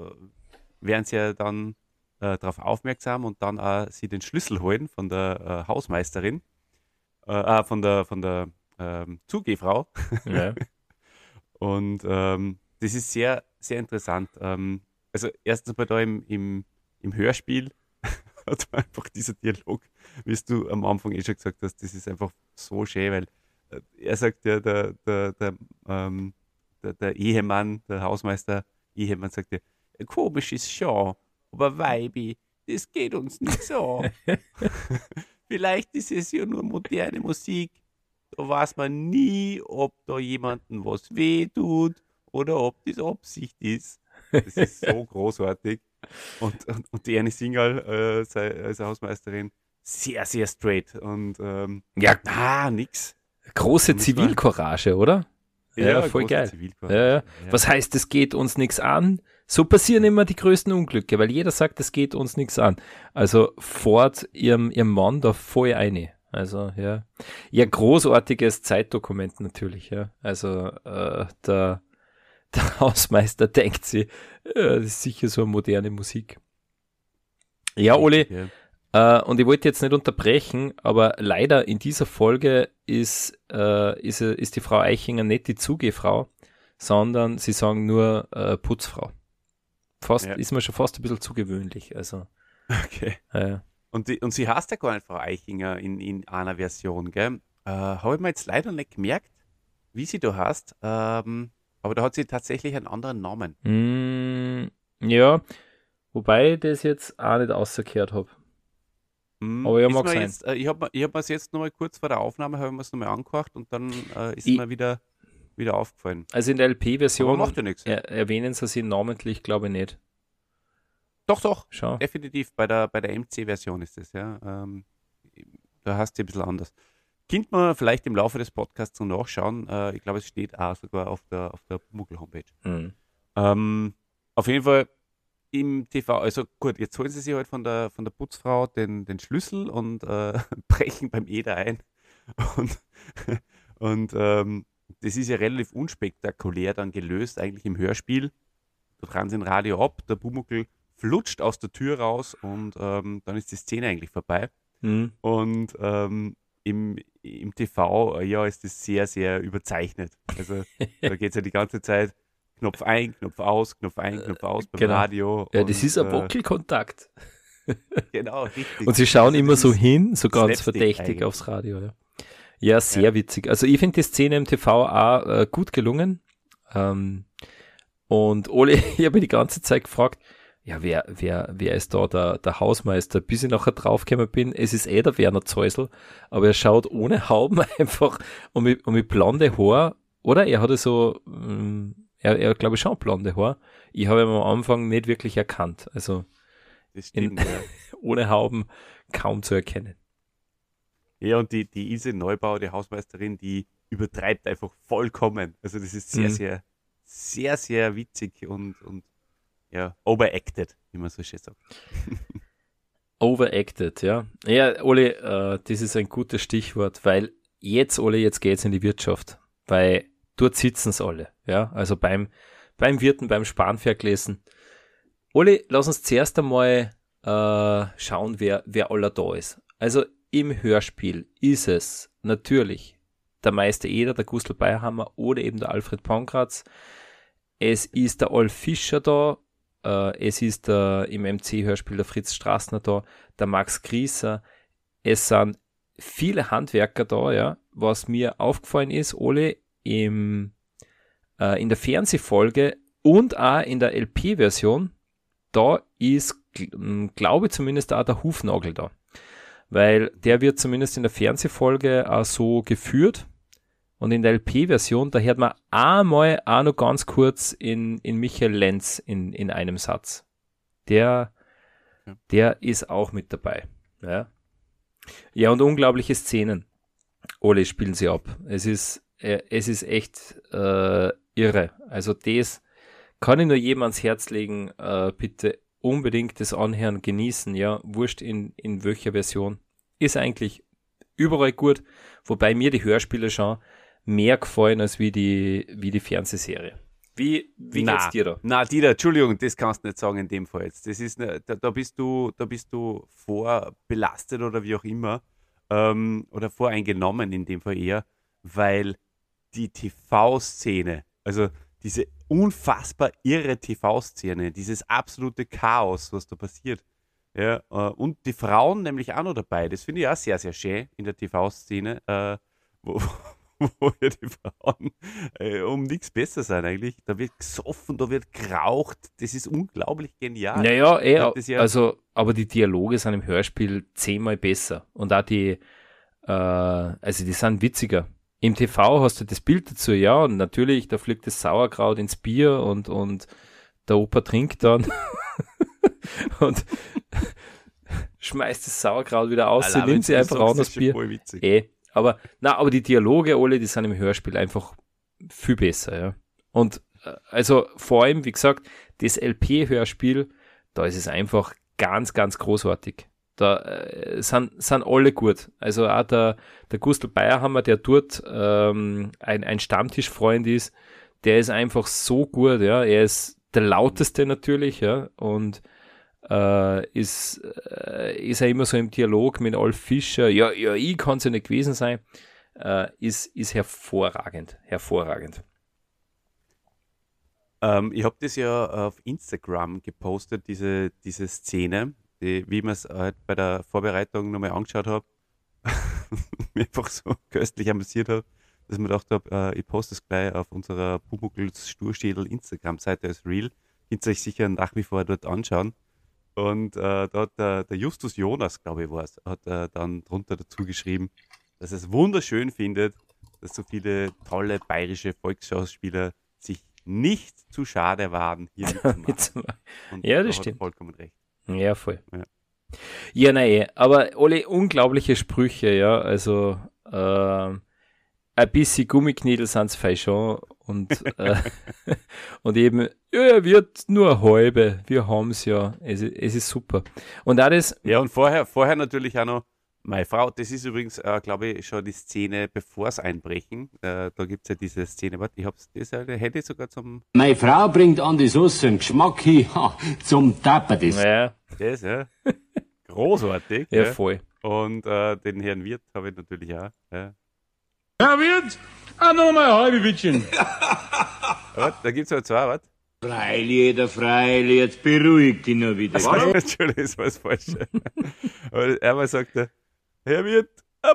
werden sie ja dann äh, darauf aufmerksam und dann auch sie den Schlüssel holen von der äh, Hausmeisterin, von der, von der ähm, Zugehfrau. Ja. Und ähm, das ist sehr, sehr interessant. Ähm, also erstens mal da im, im, im Hörspiel hat man einfach dieser Dialog, wie du am Anfang eh schon gesagt hast, das ist einfach so schön, weil äh, er sagt ja, der, der, der, ähm, der, der Ehemann, der Hausmeister, Ehemann sagt ja, komisch ist schon, aber Weibi, das geht uns nicht so. Vielleicht ist es ja nur moderne Musik, da weiß man nie, ob da jemandem was weh tut oder ob das Absicht ist. Das ist so großartig. Und, und, und die Annie Singal, äh, sei- als Hausmeisterin, sehr, sehr straight. Und ähm, ja, ah, nix. große Zivilcourage, oder? Ja, voll große geil. Ja, ja. Was heißt, es geht uns nichts an? So passieren immer die größten Unglücke, weil jeder sagt, es geht uns nichts an. Also Ford ihrem, ihrem Mann da voll eine. Also, ja. Ja, großartiges Zeitdokument natürlich, ja. Also, äh, der, der Hausmeister denkt sie, äh, das ist sicher so eine moderne Musik. Ja, Oli, Ja. äh, und ich wollte jetzt nicht unterbrechen, aber leider in dieser Folge ist, äh, ist, ist die Frau Eichinger nicht die Zugehfrau, sondern sie sagen nur äh, Putzfrau. Fast, Ja. ist mir schon fast ein bisschen zu gewöhnlich. Also, Okay. Und, die, und sie heißt ja gar nicht Frau Eichinger in, in einer Version, gell? Äh, Habe ich mir jetzt leider nicht gemerkt, wie sie da heißt. Ähm, aber da hat sie tatsächlich einen anderen Namen. mm, ja, wobei ich das jetzt auch nicht ausgekehrt habe. Hm, Aber ja, mag sein. Jetzt, äh, ich habe ich hab mir jetzt nochmal kurz vor der Aufnahme, habe ich mir es nochmal angehört und dann äh, ist Ich- mir wieder, wieder aufgefallen. Also in der LP-Version ja er, erwähnen sie sie namentlich, glaube ich nicht. Doch, doch, Schau. definitiv. Bei der, bei der MC-Version ist es, ja. Ähm, da hast du ein bisschen anders. Könnte man vielleicht im Laufe des Podcasts noch nachschauen. Äh, ich glaube, es steht auch sogar auf der, auf der Muggel-Homepage. Hm. Ähm, auf jeden Fall im TV, also gut, jetzt holen sie sich halt von der, von der Putzfrau den, den Schlüssel und äh, brechen beim Eder ein. Und, und ähm, das ist ja relativ unspektakulär dann gelöst, eigentlich im Hörspiel. Da dran sie ein Radio ab, der Bumuckel flutscht aus der Tür raus und ähm, dann ist die Szene eigentlich vorbei. Hm. Und ähm, im, im TV, äh, ja, ist das sehr, sehr überzeichnet. Also da geht es ja die ganze Zeit Knopf ein, Knopf aus, Knopf ein, Knopf aus beim genau. Radio. Ja, das und, ist ein äh, Wackelkontakt. Genau, richtig. Und sie schauen Also immer so hin, so ganz verdächtig eigentlich. aufs Radio. Ja, ja sehr witzig. Also ich finde die Szene im TV auch äh, gut gelungen. Ähm, und Ole, ich habe die ganze Zeit gefragt, ja, wer, wer, wer ist da der, der Hausmeister? Bis ich nachher draufgekommen bin, es ist eh der Werner Zeusel, aber er schaut ohne Hauben einfach und mit, und mit blonde Haar, oder? Er hatte so, ähm, er, er glaube ich schon blonde Haar. Ich habe ihn am Anfang nicht wirklich erkannt. Also stimmt, ja. ohne Hauben kaum zu erkennen. Ja, und die, die Ilse Neubauer, die Hausmeisterin, die übertreibt einfach vollkommen. Also das ist sehr, Mhm. sehr, sehr, sehr witzig und, und ja, overacted, wie man so schön sagt. Overacted, ja. Ja, Ole, äh, das ist ein gutes Stichwort, weil jetzt, Ole, jetzt geht's in die Wirtschaft, weil dort sitzen's alle, ja. Also beim, beim Wirten, beim Spanferkel lesen, Oli, lass uns zuerst einmal äh, schauen, wer, wer aller da ist. Also im Hörspiel ist es natürlich der Meister Eder, der Gustl Bayerhammer oder eben der Alfred Pankratz. Es ist der Olf Fischer da, es ist der, im MC-Hörspiel der Fritz Straßner da, der Max Grieser. Es sind viele Handwerker da, ja. Was mir aufgefallen ist, Ole, im, äh, in der Fernsehfolge und auch in der LP-Version, da ist, glaube ich zumindest auch der Hufnagel da. Weil der wird zumindest in der Fernsehfolge auch so geführt. Und in der LP-Version, da hört man einmal auch noch ganz kurz in, in Michael Lenz in, in einem Satz. Der, ja. der ist auch mit dabei. Ja. ja, und unglaubliche Szenen. Ole spielen sie ab. Es ist, äh, es ist echt äh, irre. Also das kann ich nur jedem ans Herz legen. Äh, bitte unbedingt das Anhören genießen. Ja, wurscht in, in welcher Version. Ist eigentlich überall gut. Wobei mir die Hörspiele schon mehr gefallen als wie die, wie die Fernsehserie. Wie, wie na, geht's dir da? Na, Dieter, Entschuldigung, das kannst du nicht sagen in dem Fall jetzt. Das ist, ne, da, da bist du, da bist du vorbelastet oder wie auch immer, ähm, oder voreingenommen in dem Fall eher, weil die TV-Szene, also diese unfassbar irre TV-Szene, dieses absolute Chaos, was da passiert, ja, äh, und die Frauen nämlich auch noch dabei, das finde ich auch sehr, sehr schön in der TV-Szene, äh, wo, wo ja die Frauen äh, um nichts besser sein eigentlich. Da wird gesoffen, da wird geraucht. Das ist unglaublich genial. Naja, eh, ja also, aber die Dialoge sind im Hörspiel zehnmal besser. Und auch die, äh, also die sind witziger. Im TV hast du das Bild dazu, ja, und natürlich, da fliegt das Sauerkraut ins Bier und, und der Opa trinkt dann und schmeißt das Sauerkraut wieder aus, sie nimmt sie einfach raus das Bier. Eh, aber, na, aber die Dialoge, alle, die sind im Hörspiel einfach viel besser, ja. Und äh, also vor allem, wie gesagt, das LP-Hörspiel, da ist es einfach ganz, ganz großartig. Da äh, sind, sind alle gut. Also auch der, der Gustl Bayerhammer, der dort ähm, ein, ein Stammtischfreund ist, der ist einfach so gut, ja. Er ist der lauteste natürlich, ja. Und äh, ist, äh, ist er immer so im Dialog mit Alf Fischer, ja, ja, ich kann es ja nicht gewesen sein, äh, ist, ist hervorragend, hervorragend. Ähm, ich habe das ja auf Instagram gepostet, diese, diese Szene, die, wie man es halt bei der Vorbereitung nochmal angeschaut habe, mir einfach so köstlich amüsiert habe, dass ich mir gedacht habe, äh, ich poste es gleich auf unserer Pumuckls Sturschädel Instagram-Seite als Real. Könnt ihr euch sicher nach wie vor dort anschauen. Und äh, da hat der, der, Justus Jonas, glaube ich, war es, hat äh, dann drunter dazu geschrieben, dass er es wunderschön findet, dass so viele tolle bayerische Volksschauspieler sich nicht zu schade waren, hier mitzumachen. ja, das da stimmt. vollkommen recht. Ja, voll. Ja, ja nein, aber alle unglaubliche Sprüche, ja, also äh, ein bisschen Gummiknädel sind es schon und, äh, und eben, ja, er wird nur halbe, wir haben es ja, es, ist super. Und auch das. Ja, und vorher, vorher natürlich auch noch, meine Frau, das ist übrigens, äh, glaube ich, schon die Szene, bevor es einbrechen. Äh, da gibt es ja diese Szene, warte, ich hab's, das äh, hätte ich sogar zum. Meine Frau bringt an die Soße einen Geschmack hin, zum Tappen das. Ja. Das, ja. Großartig. ja, voll. Und äh, den Herrn Wirt habe ich natürlich auch. Ja. Herr Wirt, auch noch mal ein halbe Wittchen. was? Da gibt's halt zwei, was? Freilich, der Freilich, jetzt beruhigt ihn noch wieder. Was? Entschuldigung, das war das Falsche. Aber einmal sagt er, Herr Wirt,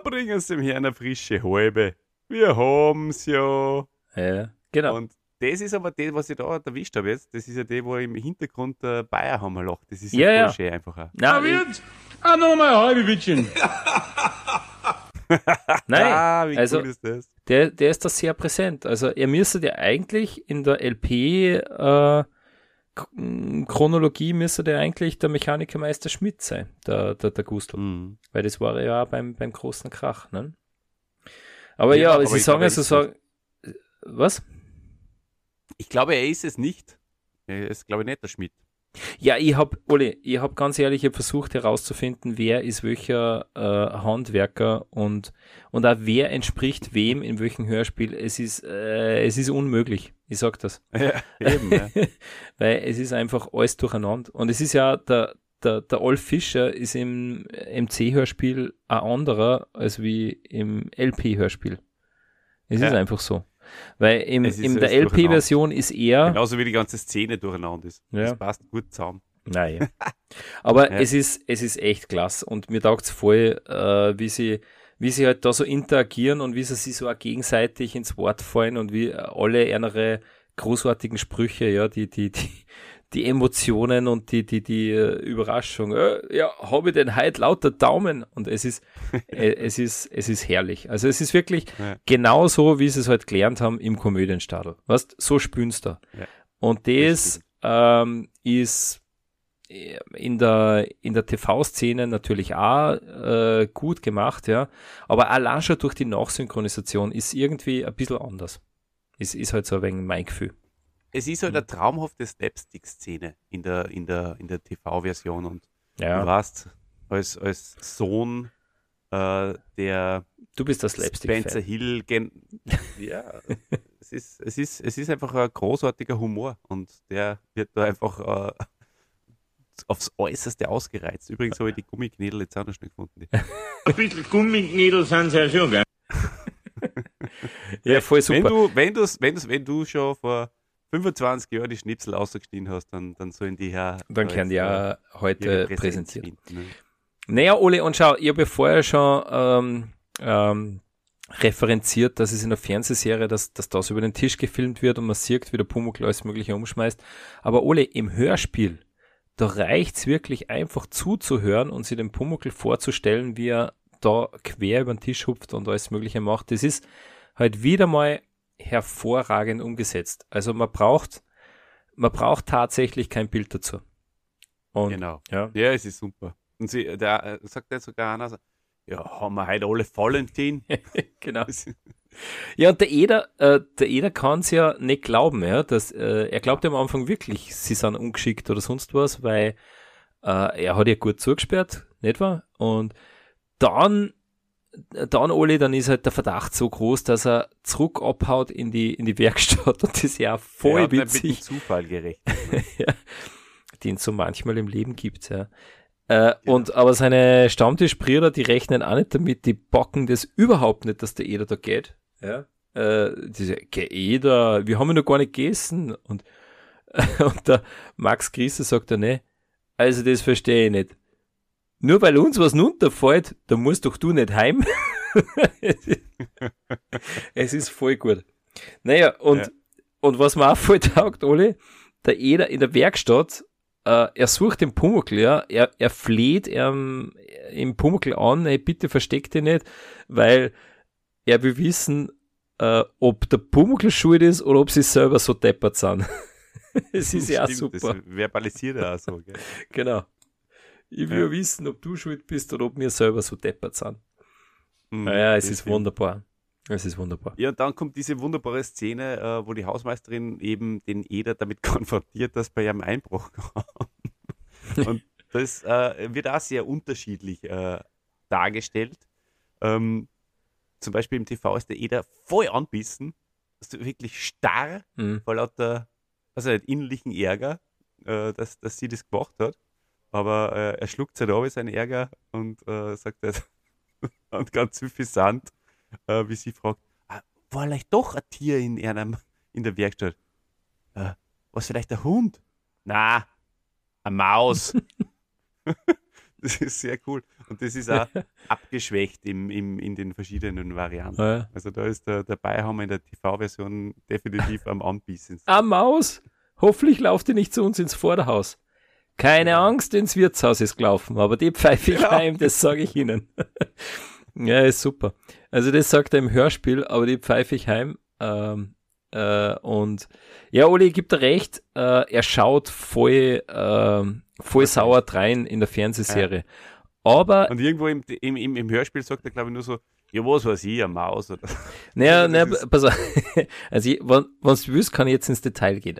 bringen Sie dem Herrn eine frische Halbe. Wir haben's ja. Ja, genau. Und das ist aber das, was ich da erwischt habe jetzt. Das ist ja der, wo im Hintergrund der Bayerhammer lacht. Das ist ja, ja. schön einfach auch. Herr Wirt, auch noch mal ein halbe Wittchen. Nein, ah, also cool ist das? Der, der ist da sehr präsent. Also er müsste ja eigentlich in der LP äh, Chronologie müsste der eigentlich der Mechanikermeister Schmidt sein, der, der, der Gustl. Mhm. Weil das war ja beim, beim großen Krach, ne? Aber ja, ja aber sie sagen also sagen, was? Ich glaube, er ist es nicht. Er ist, glaube ich, nicht der Schmidt. Ja, ich habe, Oli, ich habe ganz ehrlich ich hab versucht herauszufinden, wer ist welcher äh, Handwerker und, und auch wer entspricht wem in welchem Hörspiel. Es ist, äh, es ist unmöglich. Ich sag das. Ja, eben, ja. Weil es ist einfach alles durcheinander. Und es ist ja, der, der, der Olf Fischer ist im MC-Hörspiel ein anderer als wie im LP-Hörspiel. Es Ja. ist einfach so. Weil im, Es in der. LP-Version ist er. Genauso wie die ganze Szene durcheinander ist. Ja. Das passt gut zusammen. Nein. Aber Ja. es ist, es ist echt klasse und mir taugt's voll, äh, wie sie, wie sie halt da so interagieren und wie sie sich so auch gegenseitig ins Wort fallen und wie alle ihre großartigen Sprüche, ja, die, die, die, die Emotionen und die, die, die äh, Überraschung. Äh, ja, habe ich denn heute lauter Daumen? Und es ist, äh, es ist, es ist herrlich. Also es ist wirklich Ja. genau so, wie sie es halt gelernt haben im Komödienstadel. Weißt, so spünst du. Ja. Und das ähm, ist in der, in der TV-Szene natürlich auch äh, gut gemacht, ja. Aber allein schon durch die Nachsynchronisation ist irgendwie ein bisschen anders. Ist, ist halt so ein wenig mein Gefühl. Es ist Mhm. halt eine traumhafte Slapstick-Szene in der, in der, in der TV-Version und du Ja, warst als, als Sohn äh, der du bist der Spencer Slapstick-Fan. Hill. Gen ja, es ist, es, ist, es ist einfach ein großartiger Humor und der wird da einfach äh, aufs Äußerste ausgereizt. Übrigens habe ich die Gummiknädel jetzt auch noch schnell gefunden. Ein bisschen Gummiknädel sind sie ja schon, gell? Ja, voll Wenn super. du, wenn, du's, wenn, du's, wenn du schon vor 25 Jahren die Schnipsel ausgestiegen hast, dann, dann sollen die her. Dann da können die ja heute finden, ne? Naja, Ole, und schau, ich habe ja vorher schon ähm, ähm, referenziert, dass es in der Fernsehserie, dass, dass das über den Tisch gefilmt wird und man sieht, wie der Pumuckl alles Mögliche umschmeißt. Aber Ole, im Hörspiel, da reicht's wirklich einfach zuzuhören und sich den Pumuckl vorzustellen, wie er da quer über den Tisch hupft und alles Mögliche macht. Das ist halt wieder mal hervorragend umgesetzt. Also man braucht, man braucht tatsächlich kein Bild dazu. Und, Genau. Ja. Ja, es ist super. Und sie, der äh, sagt jetzt sogar einer ja, haben wir heute alle Valentin? genau. Ja, und der Eder, äh, der Eder kann es ja nicht glauben, ja, dass, äh, er glaubt ja am Anfang wirklich, sie sind ungeschickt oder sonst was, weil äh, er hat ja gut zugesperrt, nicht wahr? Und dann, dann, Oli, dann ist halt der Verdacht so groß, dass er zurück abhaut in die, in die Werkstatt und das ist ja Er voll hat nicht mit witzig, Zufall gerecht. den es so manchmal im Leben gibt, ja. Äh, Und aber seine Stammtischbrüder, die rechnen auch nicht damit, die bocken das überhaupt nicht, dass der Eder da geht. Ja. Äh, diese, "Geh, Eder, wir haben ja noch gar nicht gegessen. Und, und der Max Griese sagt dann, ne, also das verstehe ich nicht. Nur weil uns was runterfällt, da musst doch du nicht heim. es ist voll gut. Naja, und, Ja. und was mir auch voll taugt, Oli, der Eder in der Werkstatt, äh, er sucht den Pumuckl, ja, er, er fleht ähm, im Pumuckl an, ey, bitte versteck dich nicht, weil er will wissen, äh, ob der Pumuckl schuld ist oder ob sie selber so deppert sind. es ist ja auch super. Das verbalisiert er auch so. Gell? Genau. Ich will Ja. wissen, ob du schuld bist oder ob wir selber so deppert sind. Mhm, Naja, es ist stimmt. wunderbar. Es ist wunderbar. Ja, und dann kommt diese wunderbare Szene, äh, wo die Hausmeisterin eben den Eder damit konfrontiert, dass bei ihrem Einbruch kam. und das äh, wird auch sehr unterschiedlich äh, dargestellt. Ähm, zum Beispiel im TV ist der Eder voll anbissen, also wirklich starr Mhm. vor lauter, also innerlichen Ärger, äh, dass, dass sie das gemacht hat. Aber äh, er schluckt halt ab, seinen Ärger und äh, sagt halt, und ganz suffisant, äh, wie sie fragt, ah, war vielleicht doch ein Tier in, einem, in der Werkstatt? Äh, was vielleicht ein Hund? Na, eine Maus. das ist sehr cool. Und das ist auch abgeschwächt im, im, in den verschiedenen Varianten. Ja. Also da ist der, der Beihammer in der TV-Version definitiv am Anbissen. Ah, Maus! Hoffentlich lauft ihr nicht zu uns ins Vorderhaus. Keine Angst, ins Wirtshaus ist gelaufen, aber die pfeife ich Ja. heim, das sage ich Ihnen. ja, ist super. Also das sagt er im Hörspiel, aber die pfeife ich heim. Ähm, äh, und ja, Oli gibt er recht, äh, er schaut voll, ähm, voll sauer drein in der Fernsehserie. Aber Und irgendwo im, im, im, im Hörspiel sagt er, glaube ich, nur so, ja, was weiß ich, eine Maus oder Naja, Also naja, pass auf. Also, wenn du willst, kann ich jetzt ins Detail gehen.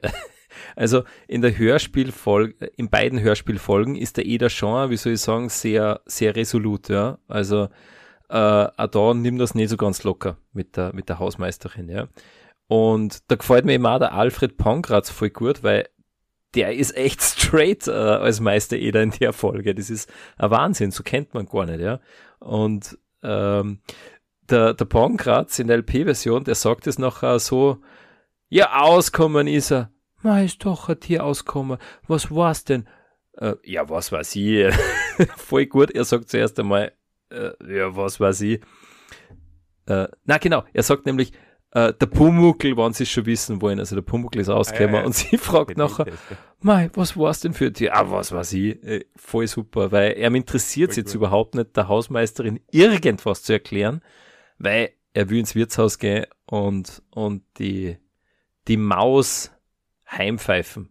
Also, in der Hörspielfolge, in beiden Hörspielfolgen ist der Eder schon, wie soll ich sagen, sehr, sehr resolut, ja. Also, äh, auch da nimmt das nicht so ganz locker mit der, mit der Hausmeisterin, ja. Und da gefällt mir immer der Alfred Pongratz voll gut, weil der ist echt straight äh, als Meister Eder in der Folge. Das ist ein Wahnsinn, so kennt man gar nicht, ja. Und ähm, der, der Pongratz in der LP-Version, der sagt es nachher so, ja, auskommen ist er. Ma, ist doch ein Tier auskommen. Was war's denn? Äh, ja, was weiß ich. Voll gut. Er sagt zuerst einmal, äh, ja, was weiß ich. Äh, na genau, er sagt nämlich, äh, der Pumuckl, wenn sie es schon wissen wollen, also der Pumuckl ist rausgekommen Ah, ja, ja. und sie fragt nachher. Mei, was war's denn für ein Tier? Ah, was weiß ich. Äh, voll super, weil er interessiert sich jetzt gut. überhaupt nicht, der Hausmeisterin irgendwas zu erklären, weil er will ins Wirtshaus gehen und, und die, die Maus heimpfeifen.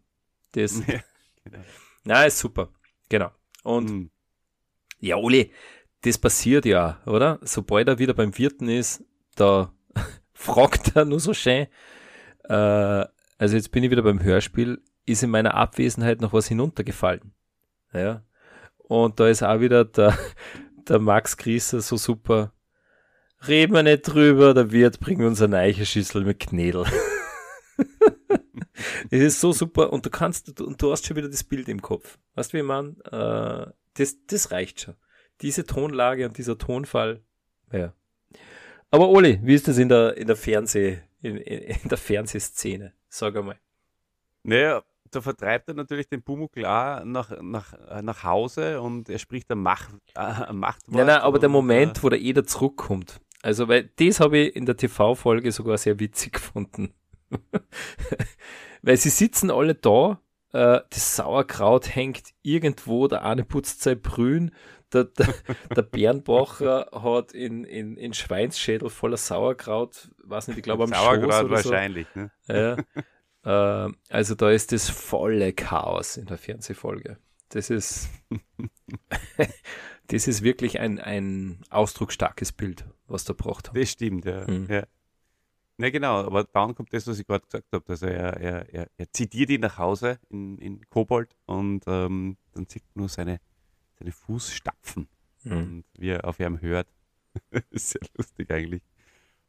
Das, Ja, genau. na, ist super. Genau. Und Mhm. ja, Oli, das passiert ja, oder? Sobald er wieder beim Wirten ist, da fragt er nur so schön. Äh, also jetzt bin ich wieder beim Hörspiel, ist in meiner Abwesenheit noch was hinuntergefallen. Ja. Und da ist auch wieder der, der Max Grieser so super. Reden wir nicht drüber, der Wirt bringt uns eine neue Schüssel mit Knädel. Es ist so super und du kannst, und du hast schon wieder das Bild im Kopf. Weißt du, wie man, äh, das, das reicht schon. Diese Tonlage und dieser Tonfall, ja. Aber Oli, wie ist das in der, in der Fernseh, in, in, in der Fernsehszene? Sag einmal. Naja, da vertreibt er natürlich den Pumuckl auch nach, nach, äh, nach Hause und er spricht ein Macht, äh, Machtwort. Nein, nein, aber der Moment, wo der Eder zurückkommt. Also, weil das habe ich in der TV-Folge sogar sehr witzig gefunden. Weil sie sitzen alle da, äh, das Sauerkraut hängt irgendwo, der eine putzt sein Brühen, der, der, der Bernbacher hat in, in, in Schweinsschädel voller Sauerkraut, weiß nicht, ich glaube am Schoß Sauerkraut so. wahrscheinlich. Ne? Ja. äh, also da ist das volle Chaos in der Fernsehfolge. Das ist, das ist wirklich ein, ein ausdrucksstarkes Bild, was da haben. Das stimmt, ja. Mhm. ja. Na genau, aber dann kommt das, was ich gerade gesagt habe. Also er, er, er, er zitiert ihn nach Hause in, in Kobold und ähm, dann sieht man nur seine, seine Fußstapfen Mhm. und wie er auf ihm hört. ist sehr lustig eigentlich.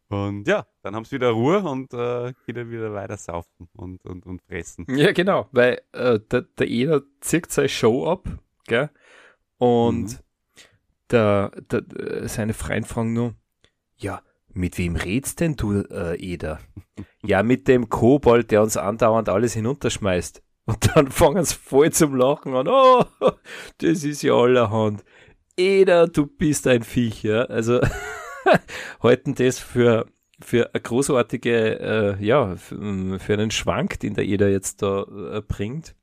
Und ja, dann haben sie wieder Ruhe und äh, können wieder weiter saufen und, und, und fressen. Ja, genau, weil äh, der, der Eder zieht seine Show ab, gell? Und Mhm. der, der, äh, seine Freien fragen nur, ja, mit wem redst denn du, äh, Eder? ja, mit dem Kobold, der uns andauernd alles hinunterschmeißt. Und dann fangen sie voll zum Lachen an. Oh, das ist ja allerhand. Eder, du bist ein Viech, ja. Also halten das für, für eine großartige, äh, ja, für, für einen Schwank, den der Eder jetzt da äh, bringt.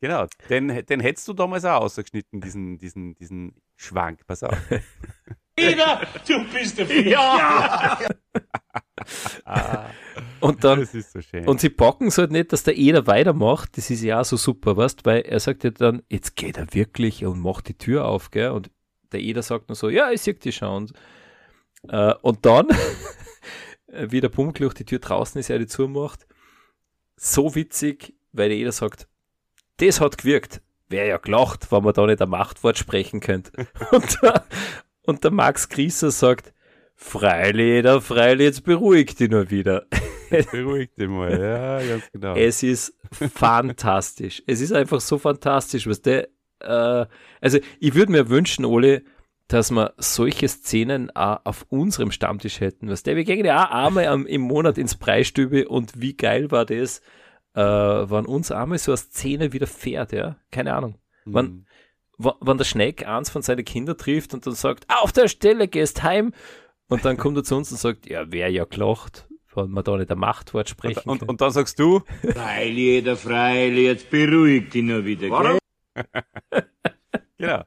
Genau, den, den hättest du damals auch ausgeschnitten, diesen, diesen, diesen Schwank. Pass auf. Eder, du bist der Fisch. Ja. Und dann, das ist so schön. und sie packen es halt nicht, dass der Eder weitermacht. Das ist ja auch so super, weißt, weil er sagt ja dann, jetzt geht er wirklich und macht die Tür auf, gell? Und der Eder sagt nur so, ja, ich sehe die schon. Und, äh, und dann, wie der Pumuckl durch die Tür draußen ist, er die zumacht, so witzig, weil der Eder sagt, das hat gewirkt. Wäre ja gelacht, wenn man da nicht ein Machtwort sprechen könnte. Und, und der Max Grieser sagt, Freilich, Eder, freilich, jetzt beruhigt dich nur wieder. Beruhig dich mal, ja, ganz genau. Es ist fantastisch. Es ist einfach so fantastisch, was der, äh, also ich würde mir wünschen, Ole, dass wir solche Szenen auch auf unserem Stammtisch hätten. Was der, wir gehen ja auch einmal im Monat ins Preisstübe und wie geil war das, äh, wenn uns einmal so eine Szene wieder fährt, ja? Keine Ahnung. Wann, Wann der Schneck eins von seinen Kindern trifft und dann sagt, auf der Stelle gehst heim und dann kommt er zu uns und sagt, ja, wäre ja gelacht, wenn man da nicht ein Machtwort sprechen Und, kann. und dann sagst du, Freilich, jeder Freilich, jetzt beruhig dich nur wieder, gell? genau.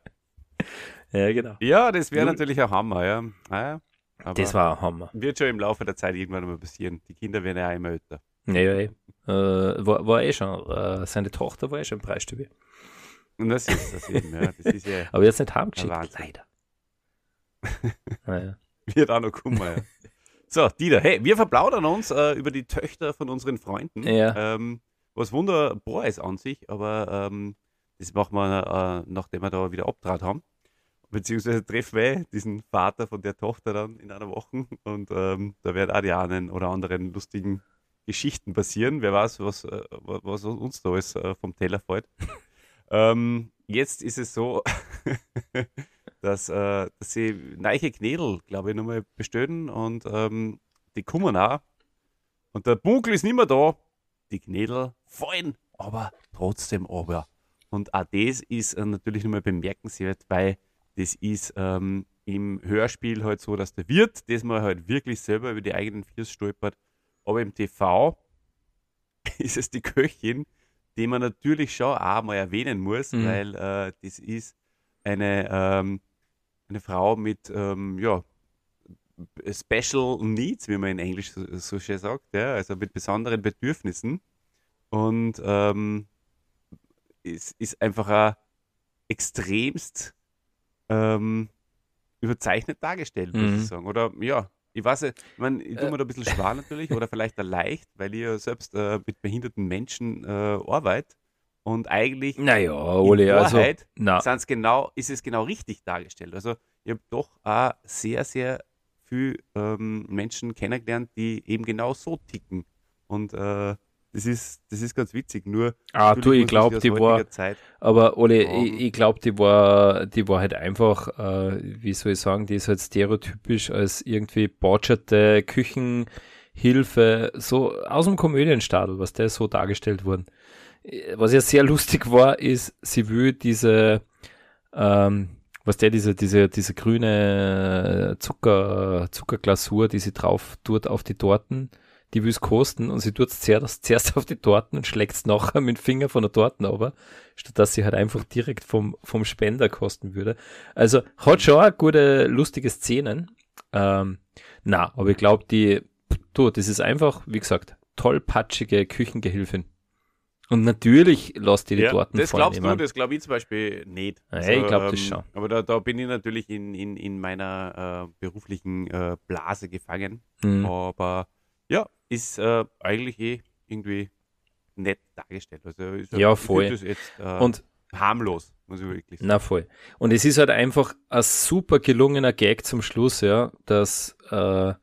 ja, genau. Ja, das wäre natürlich ein Hammer, ja. Ja. Aber Das war ein Hammer. wird schon im Laufe der Zeit irgendwann mal passieren. Die Kinder werden ja auch immer älter. Ja, ja, eh. Äh, war, war eh schon, äh, seine Tochter war eh schon im Preisstübe. Und das ist das eben, ja. Das ist ja, Aber jetzt nicht Wahnsinn. leider. naja. wird auch noch kommen, ja. So, Dieter, hey, wir verplaudern uns äh, über die Töchter von unseren Freunden. Ja. Ähm, was wunderbar ist an sich, aber ähm, das machen wir, äh, nachdem wir da wieder abtrat haben. Beziehungsweise treffen wir diesen Vater von der Tochter dann in einer Woche und ähm, da werden auch die einen oder anderen lustigen Geschichten passieren. Wer weiß, was, äh, was, was uns da alles äh, vom Teller fällt. Ähm, jetzt ist es so, dass, äh, dass sie neue Knädel, glaube ich, nochmal bestellen und ähm, die kommen auch. Und der Bunkel ist nicht mehr da. Die Knädel fallen, aber trotzdem aber. Und auch das ist äh, natürlich nochmal bemerkenswert, weil das ist ähm, im Hörspiel halt so, dass der Wirt das mal halt wirklich selber über die eigenen Füße stolpert. Aber im TV ist es die Köchin, die man natürlich schon auch mal erwähnen muss, Mhm. weil äh, das ist eine, ähm, eine Frau mit ähm, ja, Special Needs, wie man in Englisch so, so schön sagt, ja, also mit besonderen Bedürfnissen. Und ähm, ist, ist einfach ein extremst ähm, überzeichnet dargestellt, muss Mhm. ich sagen. Oder ja, ich weiß nicht, ich, mein, ich tue Äh. mir da ein bisschen schwer natürlich oder vielleicht leicht, weil ich ja selbst äh, mit behinderten Menschen äh, arbeite. Und eigentlich Naja, Ole, also. Wahrheit Na, sind's genau, ist es genau richtig dargestellt. Also ich habe doch auch sehr, sehr viel ähm, Menschen kennengelernt, die eben genau so ticken. Und äh, das, ist, das ist ganz witzig. Nur ah, du, ich glaube, die war. Zeit, Aber Ole, Ja. ich, ich glaube, die war, die war halt einfach, äh, wie soll ich sagen, die ist halt stereotypisch als irgendwie botscherte Küchenhilfe, so aus dem Komödienstadel, was der so dargestellt worden. Äh, Was ja sehr lustig war, ist, sie will diese, ähm, was der, diese, diese, diese grüne Zucker, Zuckerglasur, die sie drauf tut auf die Torten, die will es kosten und sie tut es zuerst, zuerst auf die Torten und schlägt es nachher mit dem Finger von der Torten aber, statt dass sie halt einfach direkt vom, vom Spender kosten würde. Also hat schon auch gute, lustige Szenen. Ähm, na, aber ich glaube, die, du, das ist einfach, wie gesagt, tollpatschige Küchengehilfin. Und natürlich lässt die die ja, Torten das glaubst Ich du, das glaube ich zum Beispiel nicht. Ja, ich glaub das schon. Aber da, da bin ich natürlich in, in, in meiner äh, beruflichen äh, Blase gefangen. hm. Aber ja, ist äh, eigentlich eh irgendwie nett dargestellt. Also ist, Ja, ich voll. jetzt, äh, Und harmlos, muss ich wirklich sagen. Na voll. Und es ist halt einfach ein super gelungener Gag zum Schluss, ja, dass äh,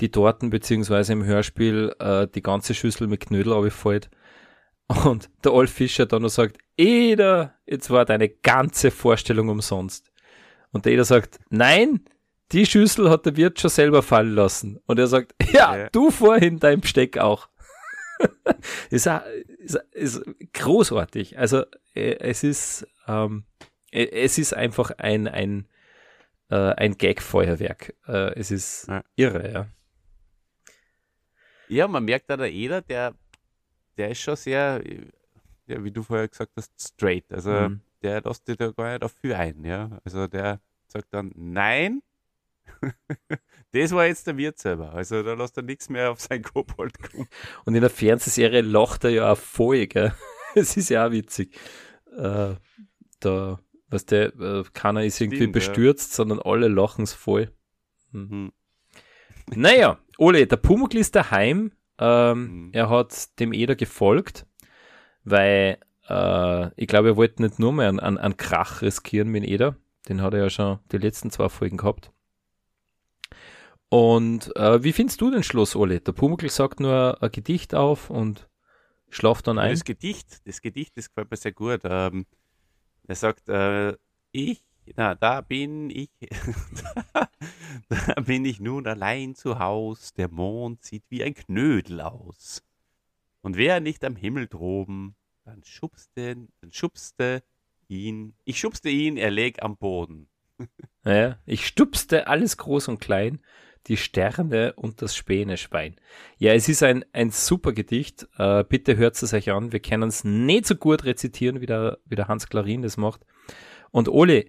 die Torten beziehungsweise im Hörspiel äh, die ganze Schüssel mit Knödel abfällt und der Olf Fischer dann noch sagt, Eder, jetzt war deine ganze Vorstellung umsonst. Und der Eder sagt, nein, die Schüssel hat der Wirt schon selber fallen lassen. Und er sagt, ja, Ja. du vorhin dein Besteck auch. ist, ist, ist großartig. Also äh, es ist ähm, äh, es ist einfach ein ein äh, ein Gag-Feuerwerk. Äh, es ist Ja. irre, ja. Ja, man merkt da der Eder, der, der ist schon sehr, ja, wie du vorher gesagt hast, straight. Also Mhm. der lässt dich da gar nicht dafür ein, ja. Also der sagt dann, nein, das war jetzt der Wirt selber. Also da lässt er nichts mehr auf sein Kobold kommen. Und in der Fernsehserie lacht er ja auch voll, gell? Es ist ja auch witzig. Äh, da, was der, äh, keiner ist irgendwie Stimmt, ja. bestürzt, sondern alle lachen's voll. Hm. Hm. Naja, Ole, der Pumuckl ist daheim. Ähm, Mhm. Er hat dem Eder gefolgt, weil äh, ich glaube, er wollte nicht nur mehr einen, einen, einen Krach riskieren mit dem Eder. Den hat er ja schon die letzten zwei Folgen gehabt. Und äh, wie findest du den Schluss, Ole? Der Pumuckl sagt nur ein Gedicht auf und schlaft dann ein. Das Gedicht, das Gedicht, das gefällt mir sehr gut. Ähm, er sagt, äh, ich, na, da bin ich, da bin ich nun allein zu Haus, der Mond sieht wie ein Knödel aus. Und wer nicht am Himmel droben, dann schubste, dann schubste ihn, ich schubste ihn, er leg am Boden. Ja, ich stupste alles groß und klein, die Sterne und das Späneschwein. Ja, es ist ein, ein super Gedicht. Äh, bitte hört es euch an. Wir können es nicht so gut rezitieren, wie der, wie der Hans Klarin das macht. Und Ole,